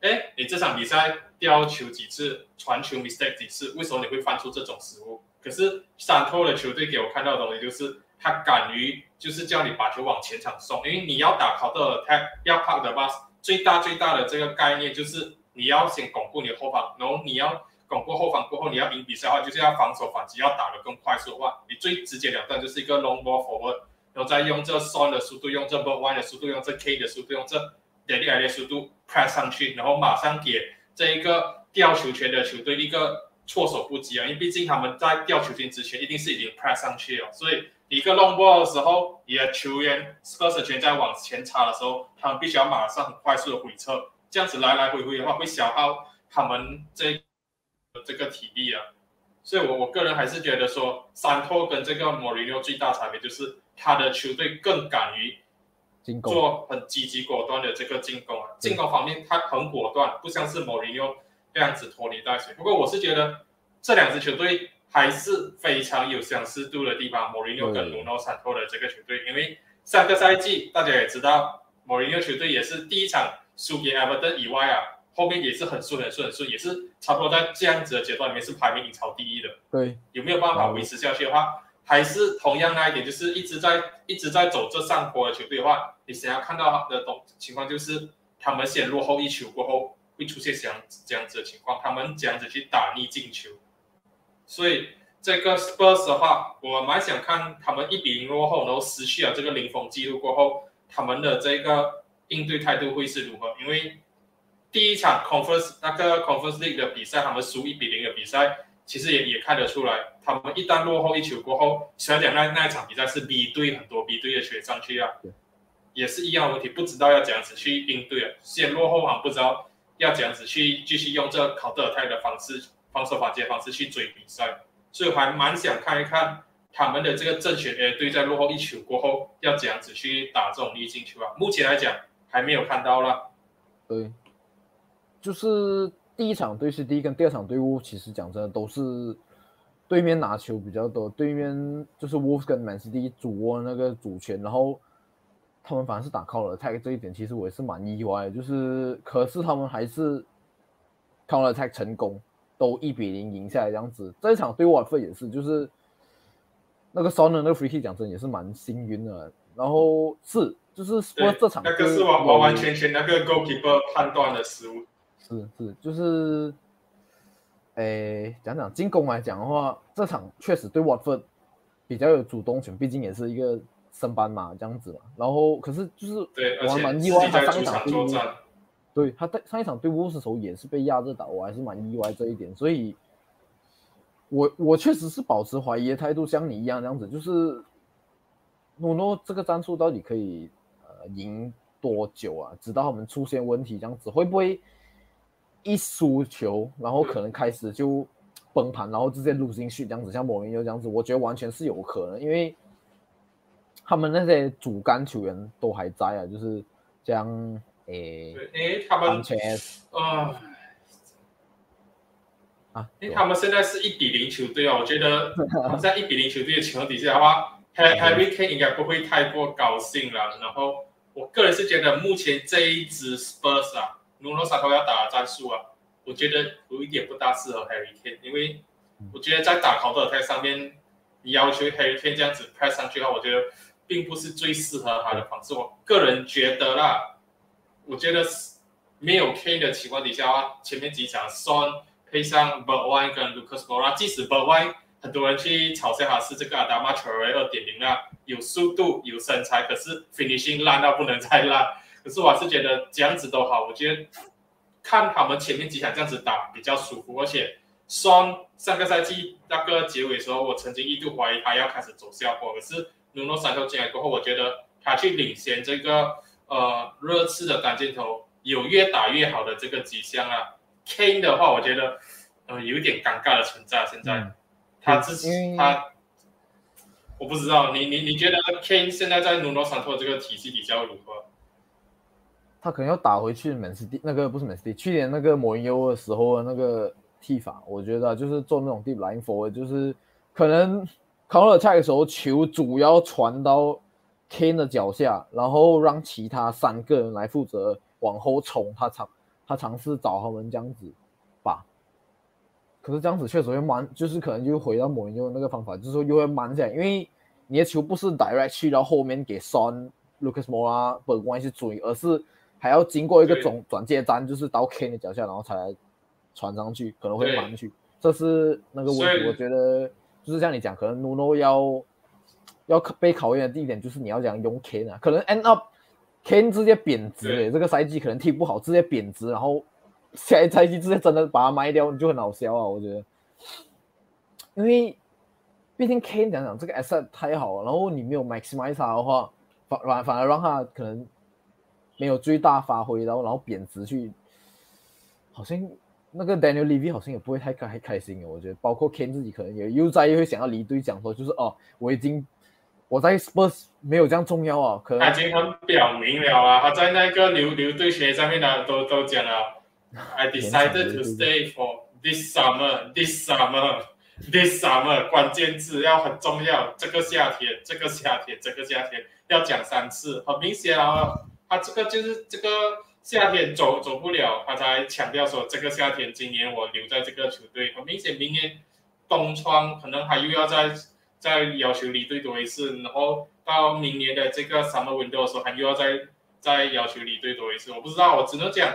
哎，你这场比赛吊球几次，传球 mistake 几次，为什么你会犯出这种失误？可是山托的球队给我看到的东西就是，他敢于就是叫你把球往前场送，因为你要打 counter attack，要 park the bus，最大最大的这个概念就是你要先巩固你的后防，然后你要巩固后防过后，你要赢比赛的话，就是要防守反击，要打得更快速的话，你最直截了当就是一个 long ball forward，然后再用这 Son 的速度，用这 b o One 的速度，用这 K 的速度，用这 d a d y 的速度 press 上去，然后马上给这一个掉球权的球队一个措手不及啊！因为毕竟他们在掉球权之前一定是已经 press 上去了，所以一个 long ball 的时候，你的球员 Spurs 权在往前插的时候，他们必须要马上很快速的回撤，这样子来来回回的话会消耗他们这这个体力啊。所以我我个人还是觉得说，三托跟这个莫里诺最大差别就是他的球队更敢于做很积极果断的这个进攻啊。进攻方面他很果断，不像是莫里诺这样子拖泥带水。不过我是觉得这两支球队还是非常有相似度的地方，莫里奥跟努诺桑托的这个球队，因为上个赛季大家也知道，莫里奥球队也是第一场输给埃弗顿以外啊。后面也是很顺很顺很顺，也是差不多在这样子的阶段里面是排名英超第一的。对，有没有办法维持下去的话，还是同样那一点，就是一直在一直在走这上坡的球队的话，你想要看到的东情况就是他们先落后一球过后会出现这样这样子的情况，他们这样子去打逆进球。所以这个 Spurs 的话，我蛮想看他们一比零落后，然后失去了这个零封记录过后，他们的这个应对态度会是如何？因为第一场 conference 那个 conference league 的比赛，他们输一比零的比赛，其实也也看得出来，他们一旦落后一球过后，想讲那那一场比赛是 B 队很多 B 队的学上去啊，也是一样的问题，不知道要怎样子去应对啊，先落后啊，不知道要怎样子去继续用这考德尔泰的方式，防守反击的方式去追比赛，所以还蛮想看一看他们的这个正选 A 队在落后一球过后要怎样子去打这种逆境球啊，目前来讲还没有看到啦，对。就是第一场对 C D 跟第二场对 Wolf，其实讲真的都是对面拿球比较多，对面就是 Wolf 跟 Man City 主握那个主权，然后他们反而是打靠了 attack 这一点，其实我也是蛮意外，就是可是他们还是靠了 attack 成功，都一比零赢下来这样子。这一场对沃 t 也是，就是那个 Son 的那个 free kick 讲真也是蛮幸运的，然后是就是说这场那个是完完完全全那个 goalkeeper 判断的失误。是是，就是，诶，讲讲进攻来讲的话，这场确实对 Watford 比较有主动权，毕竟也是一个升班嘛这样子嘛。然后，可是就是我还蛮意外，他上一场对乌，对他在上一场对乌的时候也是被压着打，我还是蛮意外这一点。所以，我我确实是保持怀疑的态度，像你一样这样子，就是诺诺这个战术到底可以呃赢多久啊？直到他们出现问题这样子，会不会？一输球，然后可能开始就崩盘，然后直接撸进去这样子，像某名又这样子，我觉得完全是有可能，因为他们那些主干球员都还在啊，就是这样，诶，诶，他们啊啊，因为他们现在是一比零球队啊，我觉得 在一比零球队的情况底下的话，Harry Kane 应该不会太过高兴了。然后我个人是觉得目前这一支 Spurs 啊。努诺沙托要打的战术啊，我觉得有一点不大适合 Harry Kane，因为我觉得在打考德尔泰上面，你要求 Harry Kane 这样子拍上去的话，我觉得并不是最适合他的方式。我个人觉得啦，我觉得没有 K 的情况底下，前面几场 Son 配上 b e r w i n e 跟 Lucas Moura，即使 b e r w i n e 很多人去嘲笑他是这个阿达马乔瑞二点零啊，有速度有身材，可是 finishing 烂到不能再烂。可是我还是觉得这样子都好，我觉得看他们前面几场这样子打比较舒服，而且双上个赛季那个结尾的时候，我曾经一度怀疑他要开始走下坡，可是努诺三头进来过后，我觉得他去领先这个呃热刺的单箭头有越打越好的这个迹象啊。Kane 的话，我觉得呃有点尴尬的存在，现在他自己他我不知道你你你觉得 Kane 现在在努诺三头这个体系底下如何？他可能要打回去门斯蒂那个不是门斯蒂，去年那个摩因优的时候的那个踢法，我觉得就是做那种 deep line forward，就是可能 counter attack 的时候球主要传到 Kane 的脚下，然后让其他三个人来负责往后冲，他尝他尝试找他们这样子吧。可是这样子确实会慢，就是可能就回到某人用那个方法，就是说又会慢下来，因为你的球不是 direct 去到后面给 Son Lucas Moura 本关去追，而是还要经过一个转转接站，就是到 Ken 的脚下，然后才来传上去，可能会慢去。这是那个问题，我觉得就是像你讲，可能 Nuno 要要被考验的地点就是你要讲用 K 啊，可能 end up K 直接贬值，这个赛季可能踢不好，直接贬值，然后下一赛季直接真的把它卖掉，你就很好笑啊！我觉得，因为毕竟 K 讲讲这个 asset 太好了，然后你没有 maximize 它的话，反反反而让他可能。没有最大发挥，然后然后贬值去，好像那个 Daniel Levy 好像也不会太开开心我觉得，包括 Ken 自己可能也又在又会想要离队，讲说就是哦，我已经我在 Spurs 没有这样重要啊，可能他已经很表明了啊，他在那个留留队学上面呢都都讲了，I decided to stay for this summer, this summer, this summer，关键字要很重要，这个夏天，这个夏天，这个夏天要讲三次，很明显啊，他这个就是这个夏天走走不了，他才强调说这个夏天今年我留在这个球队，很明显明年冬窗可能他又要再再要求离队多一次，然后到明年的这个 summer window 的时候，他又要再再要求离队多一次，我不知道，我只能讲，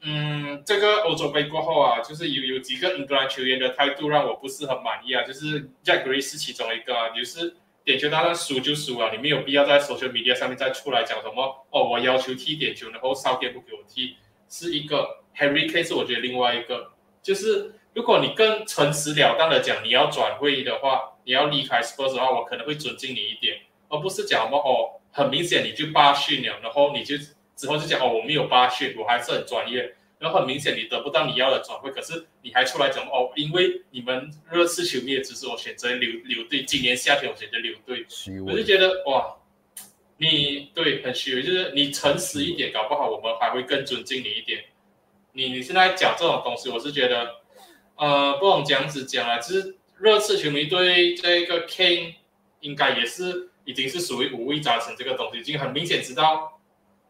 嗯，这个欧洲杯过后啊，就是有有几个英格兰球员的态度让我不是很满意啊，就是 Jack Gray 是其中一个啊，就是点球大战输就输啊，你没有必要在 social media 上面再出来讲什么哦，我要求踢点球，然后少点不给我踢，是一个。Harry Kane 是我觉得另外一个，就是如果你更诚实了当的讲你要转会的话，你要离开 Spurs 的话，我可能会尊敬你一点，而不是讲什么哦，很明显你就罢训了，然后你就之后就讲哦，我没有罢训，我还是很专业。然后很明显你得不到你要的转会，可是你还出来讲哦，因为你们热刺球迷也支持我选择留留队，今年夏天我选择留队，我就觉得哇，你对很虚伪，就是你诚实一点，搞不好我们还会更尊敬你一点。你你现在讲这种东西，我是觉得，呃，不懂这样子讲啊，就是热刺球迷对这个 King 应该也是已经是属于五味杂陈这个东西，已经很明显知道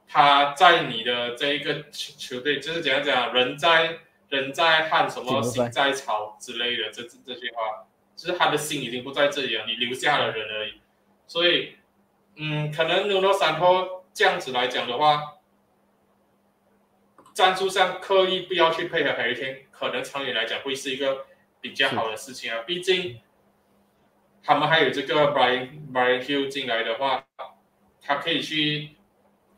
他在你的这一个球球队，就是怎样讲，人在人在汗什么，心在潮之类的，这这这句话，就是他的心已经不在这里了，你留下了人而已。所以，嗯，可能努诺山托这样子来讲的话，战术上刻意不要去配合海天，可能长远来讲会是一个比较好的事情啊。毕竟他们还有这个 Brian Brian Hill 进来的话，他可以去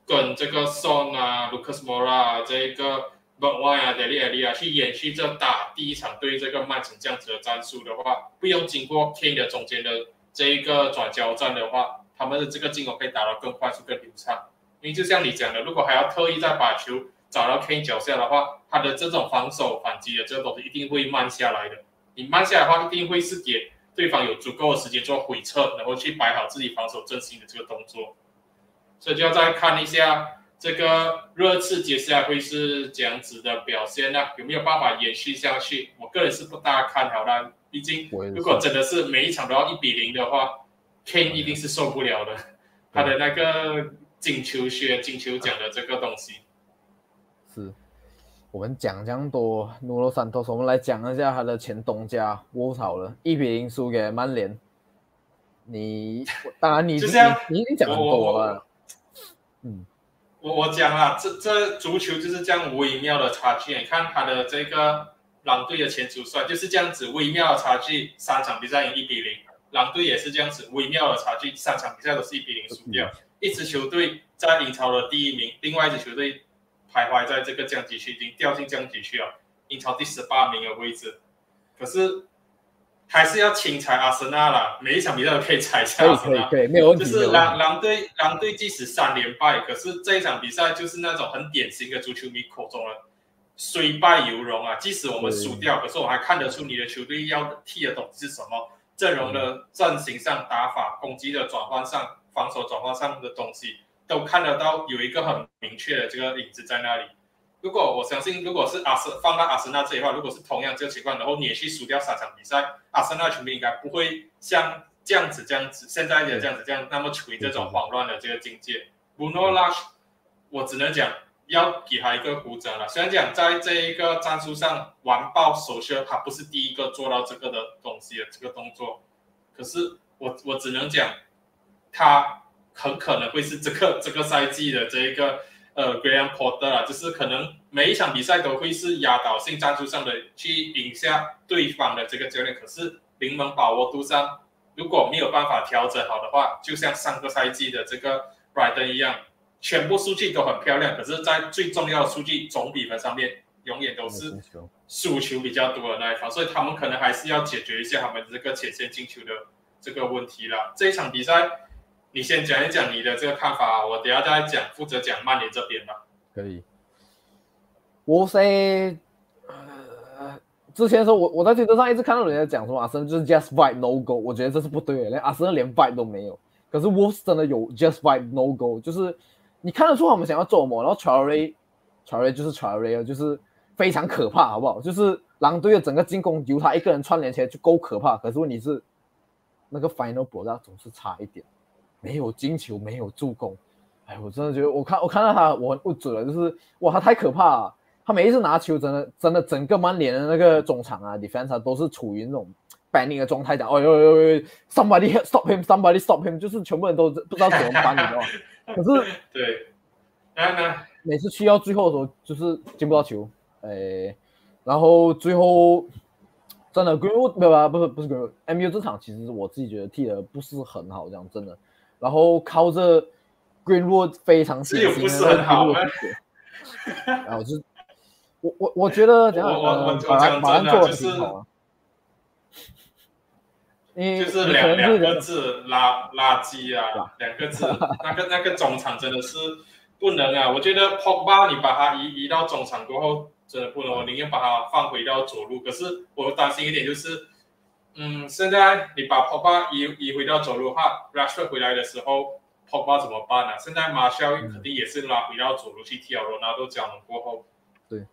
跟这个 Son 啊、Lucas Mora 啊这个 b o y 啊、Deli Ali 啊去延续这打第一场对这个曼城这样子的战术的话，不用经过 Kane 的中间的这一个转交战的话，他们的这个进攻可以打得更快速、更流畅。因为就像你讲的，如果还要特意再把球找到 Kane 脚下的话，他的这种防守反击的这个东西一定会慢下来的。你慢下来的话，一定会是给对方有足够的时间做回撤，然后去摆好自己防守阵型的这个动作。所以就要再看一下这个热刺接下来会是这样子的表现呢、有没有办法延续下去？我个人是不大看好的，毕竟如果真的是每一场都要一比零的话，Kane 一定是受不了的。他的那个进球靴、进球奖的这个东西，是我们讲这样多努罗山托斯，我们来讲一下他的前东家沃好了，一比零输给曼联。你当然你就这样你你你讲很我我多了，嗯，我我讲啊，这这足球就是这样微妙的差距。你看他的这个狼队的前主帅就是这样子微妙的差距，三场比赛赢一比零。狼队也是这样子微妙的差距，三场比赛都是一比零输掉。一支球队在英超的第一名，另外一支球队徘徊在这个降级区，已经掉进降级区了，英超第十八名的位置。可是还是要轻踩阿森纳啦，每一场比赛都可以踩下阿森纳。可以可以，没有问题。就是狼狼队狼队即使三连败，可是这一场比赛就是那种很典型的足球迷口中的虽败犹荣啊。即使我们输掉，可是我还看得出你的球队要踢的东西是什么，阵容的阵型上、打法、攻击的转换上、防守转换上的东西，都看得到有一个很明确的这个影子在那里。如果我相信，如果是阿森放到阿森纳这里的话，如果是同样这个情况，然后连续输掉三场比赛，阿森纳球迷应该不会像这样子、这样子，现在的这样子、这样，那么处于这种慌乱的这个境界。Bruno l a s h 我只能讲要给他一个鼓掌了。虽然讲在这一个战术上完爆首秀，他不是第一个做到这个的东西的这个动作，可是我我只能讲，他很可能会是这个 这个赛季的这一个呃 Graham Porter 啊，就是可能每一场比赛都会是压倒性战术上的去赢下对方的这个教练，可是临门把握度上如果没有办法调整好的话，就像上个赛季的这个 Brighton 一样，全部数据都很漂亮，可是，在最重要的数据总比分上面，永远都是输球比较多的那一方，所以他们可能还是要解决一下他们这个前线进球的这个问题了。这一场比赛，你先讲一讲你的这个看法，我等下再讲，负责讲曼联这边吧。可以。我 say，呃，之前说我我在推特上一直看到人家讲说阿森就是 just fight no go，我觉得这是不对的，连阿森纳连 fight 都没有。可是 Wolves 真的有 just vibe no go，就是你看得出他们想要做什么，然后 Charlie Charlie 就是 Charlie 就是非常可怕，好不好？就是狼队的整个进攻由他一个人串联起来就够可怕，可是问题是那个 final b a l 总是差一点，没有进球，没有助攻，哎，我真的觉得我看我看到他我很不准了，就是哇，他太可怕了，他每一次拿球真的真的整个曼联的那个中场啊 defense 都是处于那种。baning 的状态讲，哦呦呦呦，somebody stop him，somebody stop him，就是全部人都不知道怎么办，你知道吗？可是 对，然后呢每次需要最后的时候就是进不到球，哎，然后最后真的 Greenwood 没有啊，不是不是 Greenwood，MU 这场其实我自己觉得踢的不是很好，这样真的，然后靠着 Greenwood 非常典型的那个，然后就是我我我觉得 这样，马上马上做的挺好啊。就是两两个字垃垃圾啊，两个字，那个那个中场真的是不能啊！我觉得 Pogba 你把他移移到中场过后，真的不能，我宁愿把他放回到左路。可是我担心一点就是，嗯，现在你把 Pogba 移移回到左路的话，Rashford 回来的时候，Pogba 怎么办呢？现在马肖肯定也是拉回到左路去踢啊，罗纳多讲了过后，对，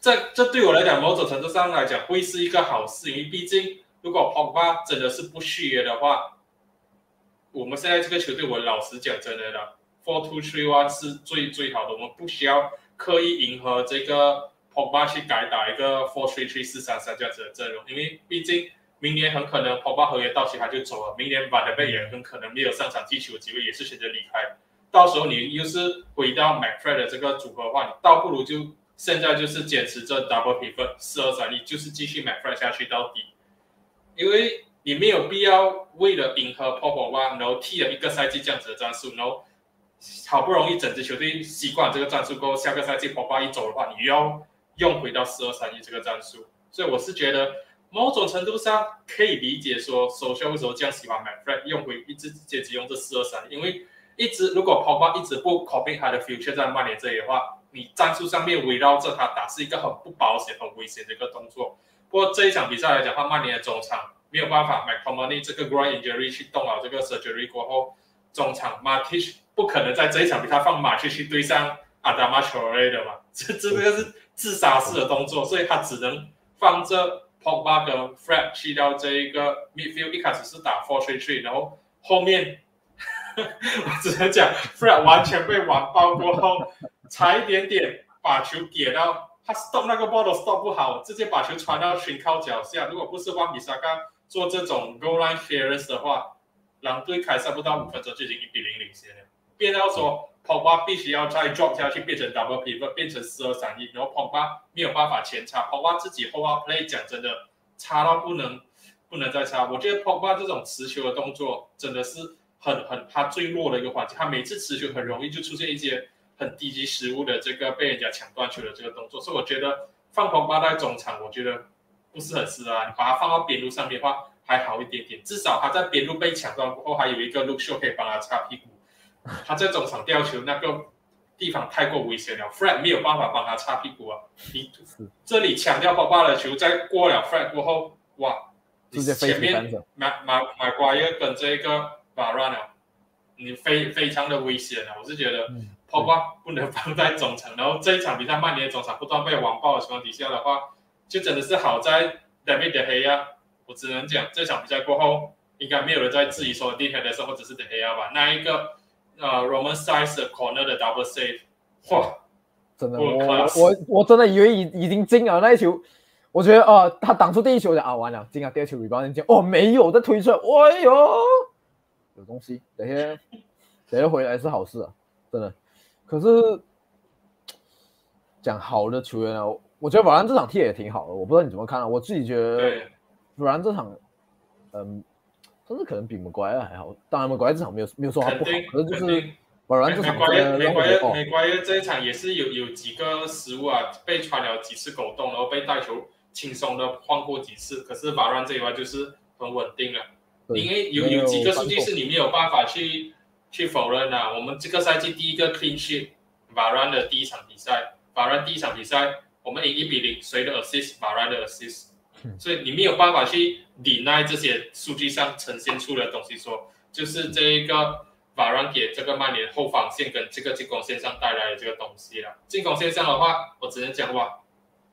这这对我来讲，某种程度上来讲会是一个好事，因为毕竟。如果 Pogba 真的是不续约的话，我们现在这个球队，我老实讲，真的了，four two three one 是最最好的，我们不需要刻意迎合这个 Pogba 去改打一个 four three three 四三三这样子的阵容，因为毕竟明年很可能泡泡合约到期他就走了，明年 Van de b e 也很可能没有上场踢球的机会，也是选择离开，到时候你又是回到 McFred 的这个组合的话，你倒不如就现在就是坚持这 double pivot 四二三，一就是继续 McFred 下去到底。因为你没有必要为了迎合 Pogba，然后踢了一个赛季这样子的战术，然后好不容易整支球队习惯这个战术过后，下个赛季 Pogba 一走的话，你又要用回到四二三一这个战术。所以我是觉得某种程度上可以理解说，首秀为什么这样喜欢 m a f r e d 用回一直直接只用这四二三，因为一直如果 p o 一直不 copy 他的 future 在曼联这里的话，你战术上面围绕着他打是一个很不保险、很危险的一个动作。不过这一场比赛来讲的，话曼联的中场没有办法 m c t o m n y 这个 groin injury 去动了这个 surgery 过后，中场 Martish 不可能在这一场比赛放 m a t i c 去对上 Adama c h o r e 的嘛，这这个是自杀式的动作，所以他只能放这 Pogba 跟 Fred 去到这一个 midfield，一开始是打 four three three，然后后面 我只能讲 Fred 完全被完爆过后，差一点点把球给到。他 stop 那个 ball stop 不好，直接把球传到群靠脚下。如果不是万比萨刚做这种 goal line clearance 的话，狼队开赛不到五分钟就已经一比零领先了。变到说跑巴必须要再 drop 下去，变成 double pivot，变成四二三一，然后跑巴没有办法前插，跑巴自己后腰 play 讲真的差到不能不能再差。我觉得跑巴这种持球的动作真的是很很他最弱的一个环节，他每次持球很容易就出现一些。很低级失误的这个被人家抢断球的这个动作，所以我觉得放蓬巴在中场，我觉得不是很适合啊。你把它放到边路上面的话，还好一点点，至少他在边路被抢断过后，还有一个 look show 可以帮他擦屁股。他在中场吊球那个地方太过危险了，Fred 没有办法帮他擦屁股啊。你这里抢掉蓬巴的球，再过了 Fred 过后，哇，前面马马马瓜耶跟这个 Varane，你非非常的危险啊！我是觉得。包巴不能放在中场，然后这一场比赛曼联中场不断被网爆的情况底下的话，就真的是好在 David De Gea，我只能讲这场比赛过后，应该没有人在质疑说 d e h 的时候只是 De Gea 吧？那一个呃 Roman Size corner 的 double save，哇，真的我我我真的以为已已经进了那一球，我觉得哦，他挡出第一球就啊完了，进了第二球 rebound 进，哦没有再推出来，哎呦，有东西，等下 等下回来是好事啊，真的。可是讲好的球员啊，我觉得瓦兰这场踢也挺好的。我不知道你怎么看啊？我自己觉得瓦兰这场，嗯，甚至可能比姆瓜亚还好。当然，姆瓜亚这场没有没有说他不好，可是就是瓦兰这场，美瓜亚美瓜亚美这一场也是有有几个失误啊，被传了几次狗洞，然后被带球轻松的晃过几次。可是瓦兰这一块就是很稳定了，因为有有几个数据是你没有办法去。去否认啊！我们这个赛季第一个 clean sheet，瓦兰的第一场比赛，瓦兰第一场比赛我们赢一比零，谁的 assist，瓦兰的 assist，所以你没有办法去 deny 这些数据上呈现出的东西，说就是这一个瓦让给这个曼联后防线跟这个进攻线上带来的这个东西了。进攻线上的话，我只能讲哇，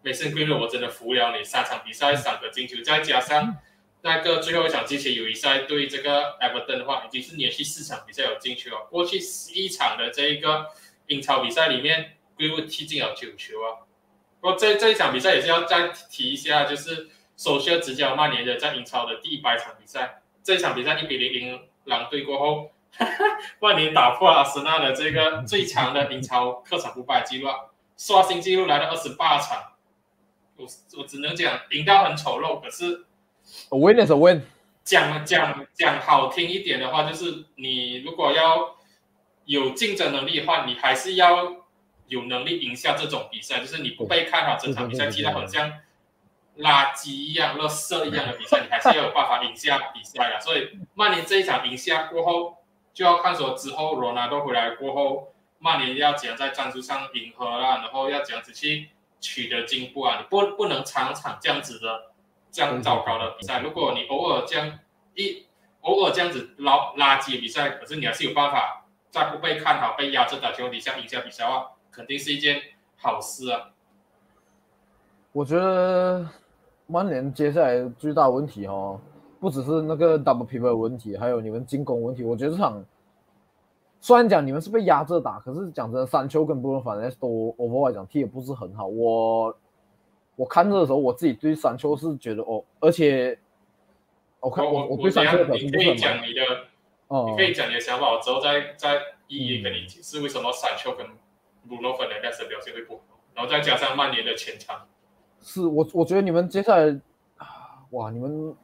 梅森归路我真的服了你，三场比赛三个进球，再加上那个最后一场之前友谊赛对这个 Everton 的话，已经是连续四场比赛有进球了。过去十一场的这一个英超比赛里面，归路踢进了九球啊。不过这这一场比赛也是要再提一下，就是首秀执教曼联的在英超的第一百场比赛，这一场比赛一比零赢狼队过后，曼联打破了阿森纳的这个最强的英超客场不败记录，刷新记录来到二十八场。我我只能讲赢到很丑陋，可是 A win is a win。讲讲讲好听一点的话，就是你如果要有竞争能力的话，你还是要有能力赢下这种比赛。就是你不被看好，整场比赛踢得很像垃圾一样、垃圾一样的比赛，你还是要有办法赢下比赛的。所以曼联这一场赢下过后，就要看说之后罗纳多回来过后，曼联要怎样在战术上迎合啦，然后要怎样子去取得进步啊？你不不能场场这样子的这样糟糕的比赛。如果你偶尔这样一偶尔这样子捞垃圾的比赛，可是你还是有办法在不被看好、被压制的情况底下赢下比赛的话，肯定是一件好事啊。我觉得曼联接下来最大问题哦，不只是那个 double pivot 的问题，还有你们进攻问题。我觉得这场虽然讲你们是被压着打，可是讲真的，山丘跟布伦反正都 overall 来讲踢也不是很好。我我看这的时候，我自己对山丘是觉得哦，而且我看我我对山丘的表现不是很满讲你的，哦你可以讲你的想法，我之后再再一一跟你解释为什么闪球跟 Bruno Fernandes 表现会不好，然后再加上曼联的前场。是我我觉得你们接下来啊，哇，你们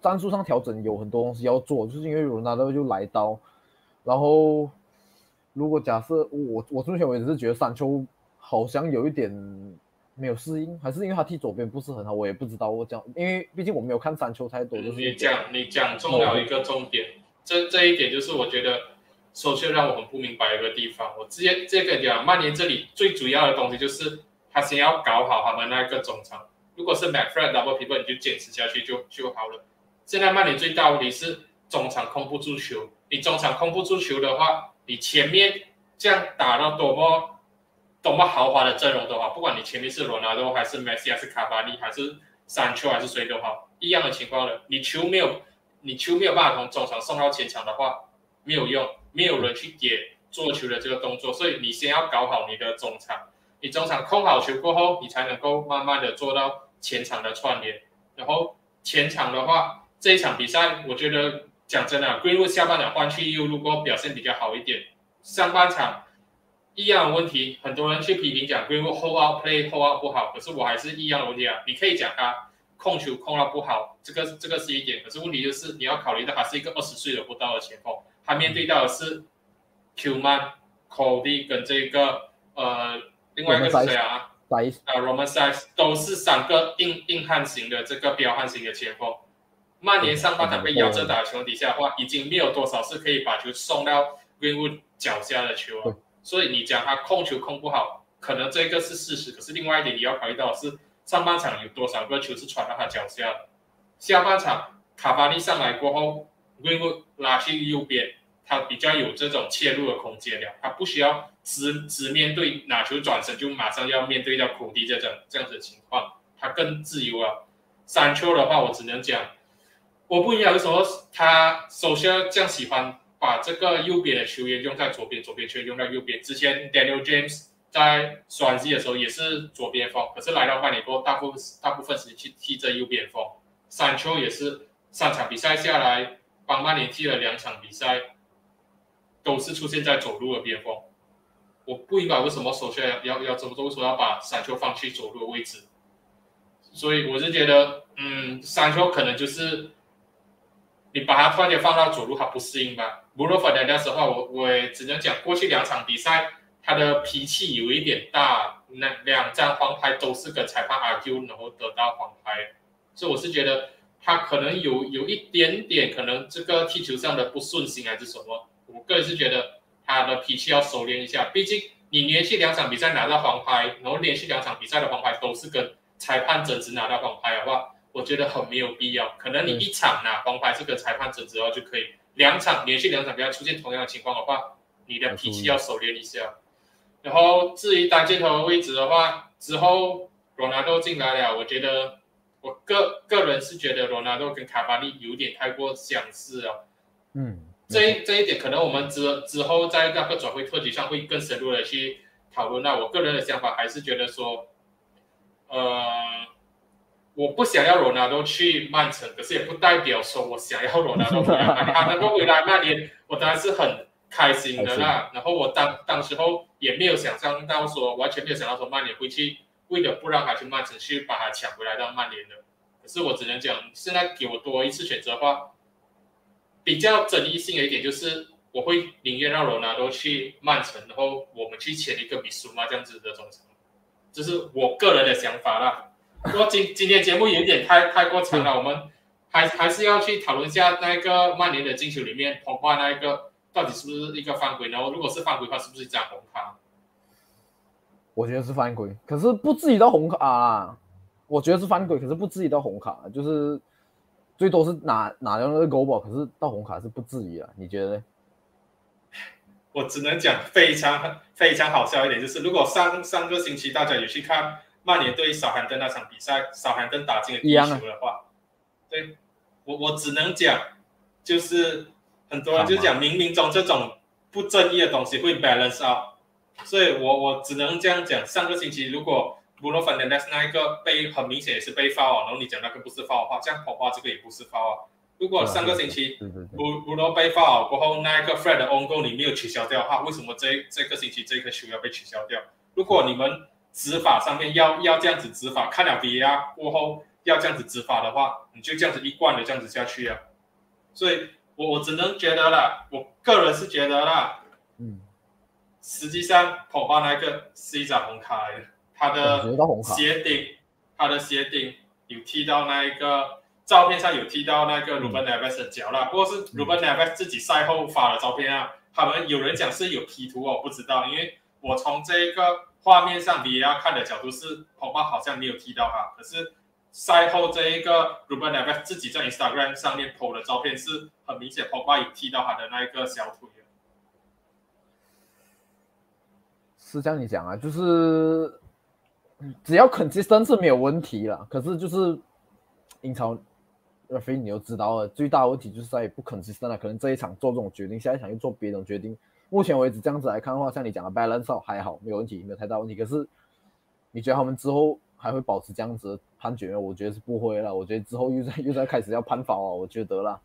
战术上调整有很多东西要做，就是因为罗纳多就来刀，然后如果假设我我目前为止是觉得山丘好像有一点没有适应，还是因为他踢左边不是很好，我也不知道。我讲，因为毕竟我没有看山丘太多，就是你讲你讲中了一个重点，这这一点就是我觉得首先让我很不明白一个地方。我直接这个讲，曼联这里最主要的东西就是他先要搞好他们那个中场。如果是 McFred double pivot，你就坚持下去就就好了。现在曼联最大问题是中场控不住球，你中场控不住球的话，你前面这样打到多么多么豪华的阵容都好，不管你前面是罗纳多还是梅西还是卡巴利还是三丘还是谁都好，一样的情况了。你球没有你球没有办法从中场送到前场的话，没有用，没有人去点做球的这个动作，所以你先要搞好你的中场，你中场控好球过后，你才能够慢慢的做到前场的串联。然后前场的话，这一场比赛我觉得讲真的归入下半场换去右路过后表现比较好一点，上半场一样的问题，很多人去批评讲归入 hold out play hold out 不好，可是我还是一样的问题啊，你可以讲他控球控到不好，这个这个是一点，可是问题就是你要考虑到他是一个二十岁的不到的前锋，他面对到的是 Q Man、Cody 跟这个呃另外一个是谁啊？在呃 Roman s i z e 都是三个硬硬汉型的这个彪悍型的前锋。曼联上半场被压着打的情况底下的话，已经没有多少是可以把球送到 Greenwood 脚下的球对了。所以你讲他控球控不好，可能这个是事实。可是另外一点你要考虑到的是，上半场有多少个球是传到他脚下的？下半场卡巴利上来过后，Greenwood 拉去右边，他比较有这种切入的空间了，他不需要直直面对拿球转身就马上要面对到库蒂这种这样子的情况，他更自由啊。三球的话，我只能讲，我不明白为什么他首先这样喜欢把这个右边的球员用在左边，左边球员用在右边。之前 Daniel James 在双季的时候也是左边锋，可是来到曼联过后，大部分大部分时间去踢这右边锋。三球也是三场比赛下来，帮曼联踢了两场比赛，都是出现在左路的边锋。我不明白为什么首先要要要这么做，为什么要把山丘放去左路的位置？所以我是觉得，嗯，山丘可能就是你把它突然间放到左路，他不适应吧。布罗法德的话，我我也只能讲，过去两场比赛他的脾气有一点大，那两张黄牌都是跟裁判 argue，然后得到黄牌，所以我是觉得他可能有有一点点可能这个踢球上的不顺心还是什么。我个人是觉得他的脾气要收敛一下，毕竟你连续两场比赛拿到黄牌，然后连续两场比赛的黄牌都是跟裁判争执拿到黄牌的话，我觉得很没有必要。可能你一场拿黄牌是跟裁判争执的话就可以两场连续两场比赛出现同样的情况的话，你的脾气要收敛一下。然后至于单箭头的位置的话，之后罗纳多进来了，我觉得我个个人是觉得罗纳多跟卡巴利有点太过相似了。嗯，这这一点可能我们之之后在那个转会特辑上会更深入的去讨论。那我个人的想法还是觉得说，呃，我不想要罗纳多去曼城，可是也不代表说我想要罗纳多回来曼联。他能够回来曼联，我当然是很开心的啦。然后我当当时候也没有想象到说，完全没有想到说曼联会去为了不让他去曼城去把他抢回来到曼联的。可是我只能讲，现在给我多一次选择的话。比较争议性的一点就是，我会宁愿让罗纳多去曼城，然后我们去签一个比苏马这样子的中场，这是我个人的想法啦。不过今今天节目有点太太过长了，我们还还是要去讨论一下那个曼联的进球里面，红花那一个到底是不是一个犯规？然后如果是犯规的话，是不是一张红卡？我觉得是犯规，可是不至于到红卡啊。我觉得是犯规，可是不至于到红卡，就是。最多是拿拿掉那个勾宝，可是到红卡是不至于啊？你觉得呢？我只能讲非常非常好笑一点，就是如果上上个星期大家有去看曼联对少罕登那场比赛，少罕登打进了第一球的话，对我我只能讲，就是很多人就讲冥冥中这种不正义的东西会 balance out，所以我我只能这样讲，上个星期如果。布罗芬的那一个被很明显也是被罚啊，然后你讲那个不是罚的话，这样跑花这个也不是罚啊。如果上个星期布布罗被罚过后，那一个 Fred 的 on goal 你没有取消掉的话，为什么这这个星期这颗球要被取消掉？如果你们执法上面要要这样子执法，看了 VR 过后要这样子执法的话，你就这样子一贯的这样子下去啊。所以我我只能觉得啦，我个人是觉得啦，嗯，实际上跑花那个是一张红卡来的。他的鞋顶，他的鞋顶有踢到那一个照片上有踢到那个鲁本奈维斯的脚了，不过是鲁本奈维斯自己赛后发的照片啊。他们有人讲是有 P 图，我不知道，因为我从这个画面上你要看的角度是，恐怕好像没有踢到他。可是赛后这一个鲁本奈维斯自己在 Instagram 上面 po 的照片是很明显，恐怕有踢到他的那一个小腿。是这样你讲啊，就是。只要 consistent 是没有问题了，可是就是英超阿飞，你又知道了，最大的问题就是在不 consistent 了。可能这一场做这种决定，下一场又做别种决定。目前为止这样子来看的话，像你讲的 balance 还好，没有问题，没有太大问题。可是你觉得他们之后还会保持这样子的判决吗？我觉得是不会了。我觉得之后又在又在开始要判罚哦。我觉得啦，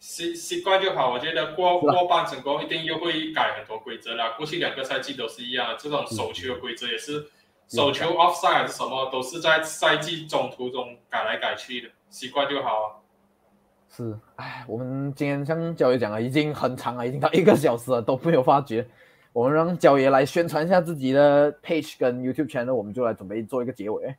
习习惯就好。我觉得过过半成功一定又会改很多规则啦。过去两个赛季都是一样，这种手球的规则也是。手球 offside 还是什么，都是在赛季中途中改来改去的，习惯就好啊。是，哎，我们今天像焦爷讲了，已经很长了，已经到一个小时了，都没有发觉。我们让焦爷来宣传一下自己的 page 跟 YouTube channel，我们就来准备做一个结尾。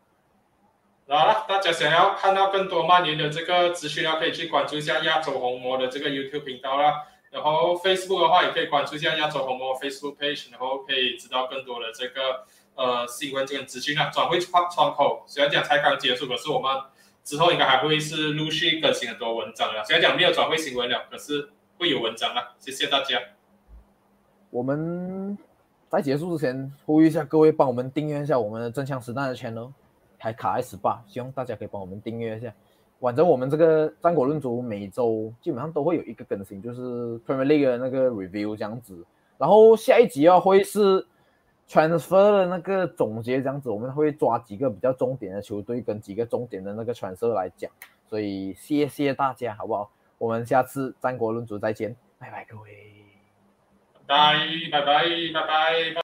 好了，大家想要看到更多曼联的这个资讯啊，可以去关注一下亚洲红魔的这个 YouTube 频道啦。然后 Facebook 的话，也可以关注一下亚洲红魔 Facebook page，然后可以知道更多的这个。呃，新闻这个资讯啊，转会窗窗口虽然讲才刚结束，可是我们之后应该还会是陆续更新很多文章的。虽然讲没有转会新闻了，可是会有文章了。谢谢大家。我们在结束之前呼吁一下各位，帮我们订阅一下我们的真枪实弹的 channel，还卡 S 八，希望大家可以帮我们订阅一下。反正我们这个战果论足每周基本上都会有一个更新，就是 Premier League 的那个 review 这样子。然后下一集啊会是。Transfer 的那个总结这样子，我们会抓几个比较重点的球队跟几个重点的那个 transfer 来讲，所以谢谢大家，好不好？我们下次战国论足再见，拜拜各位，拜拜拜拜拜拜。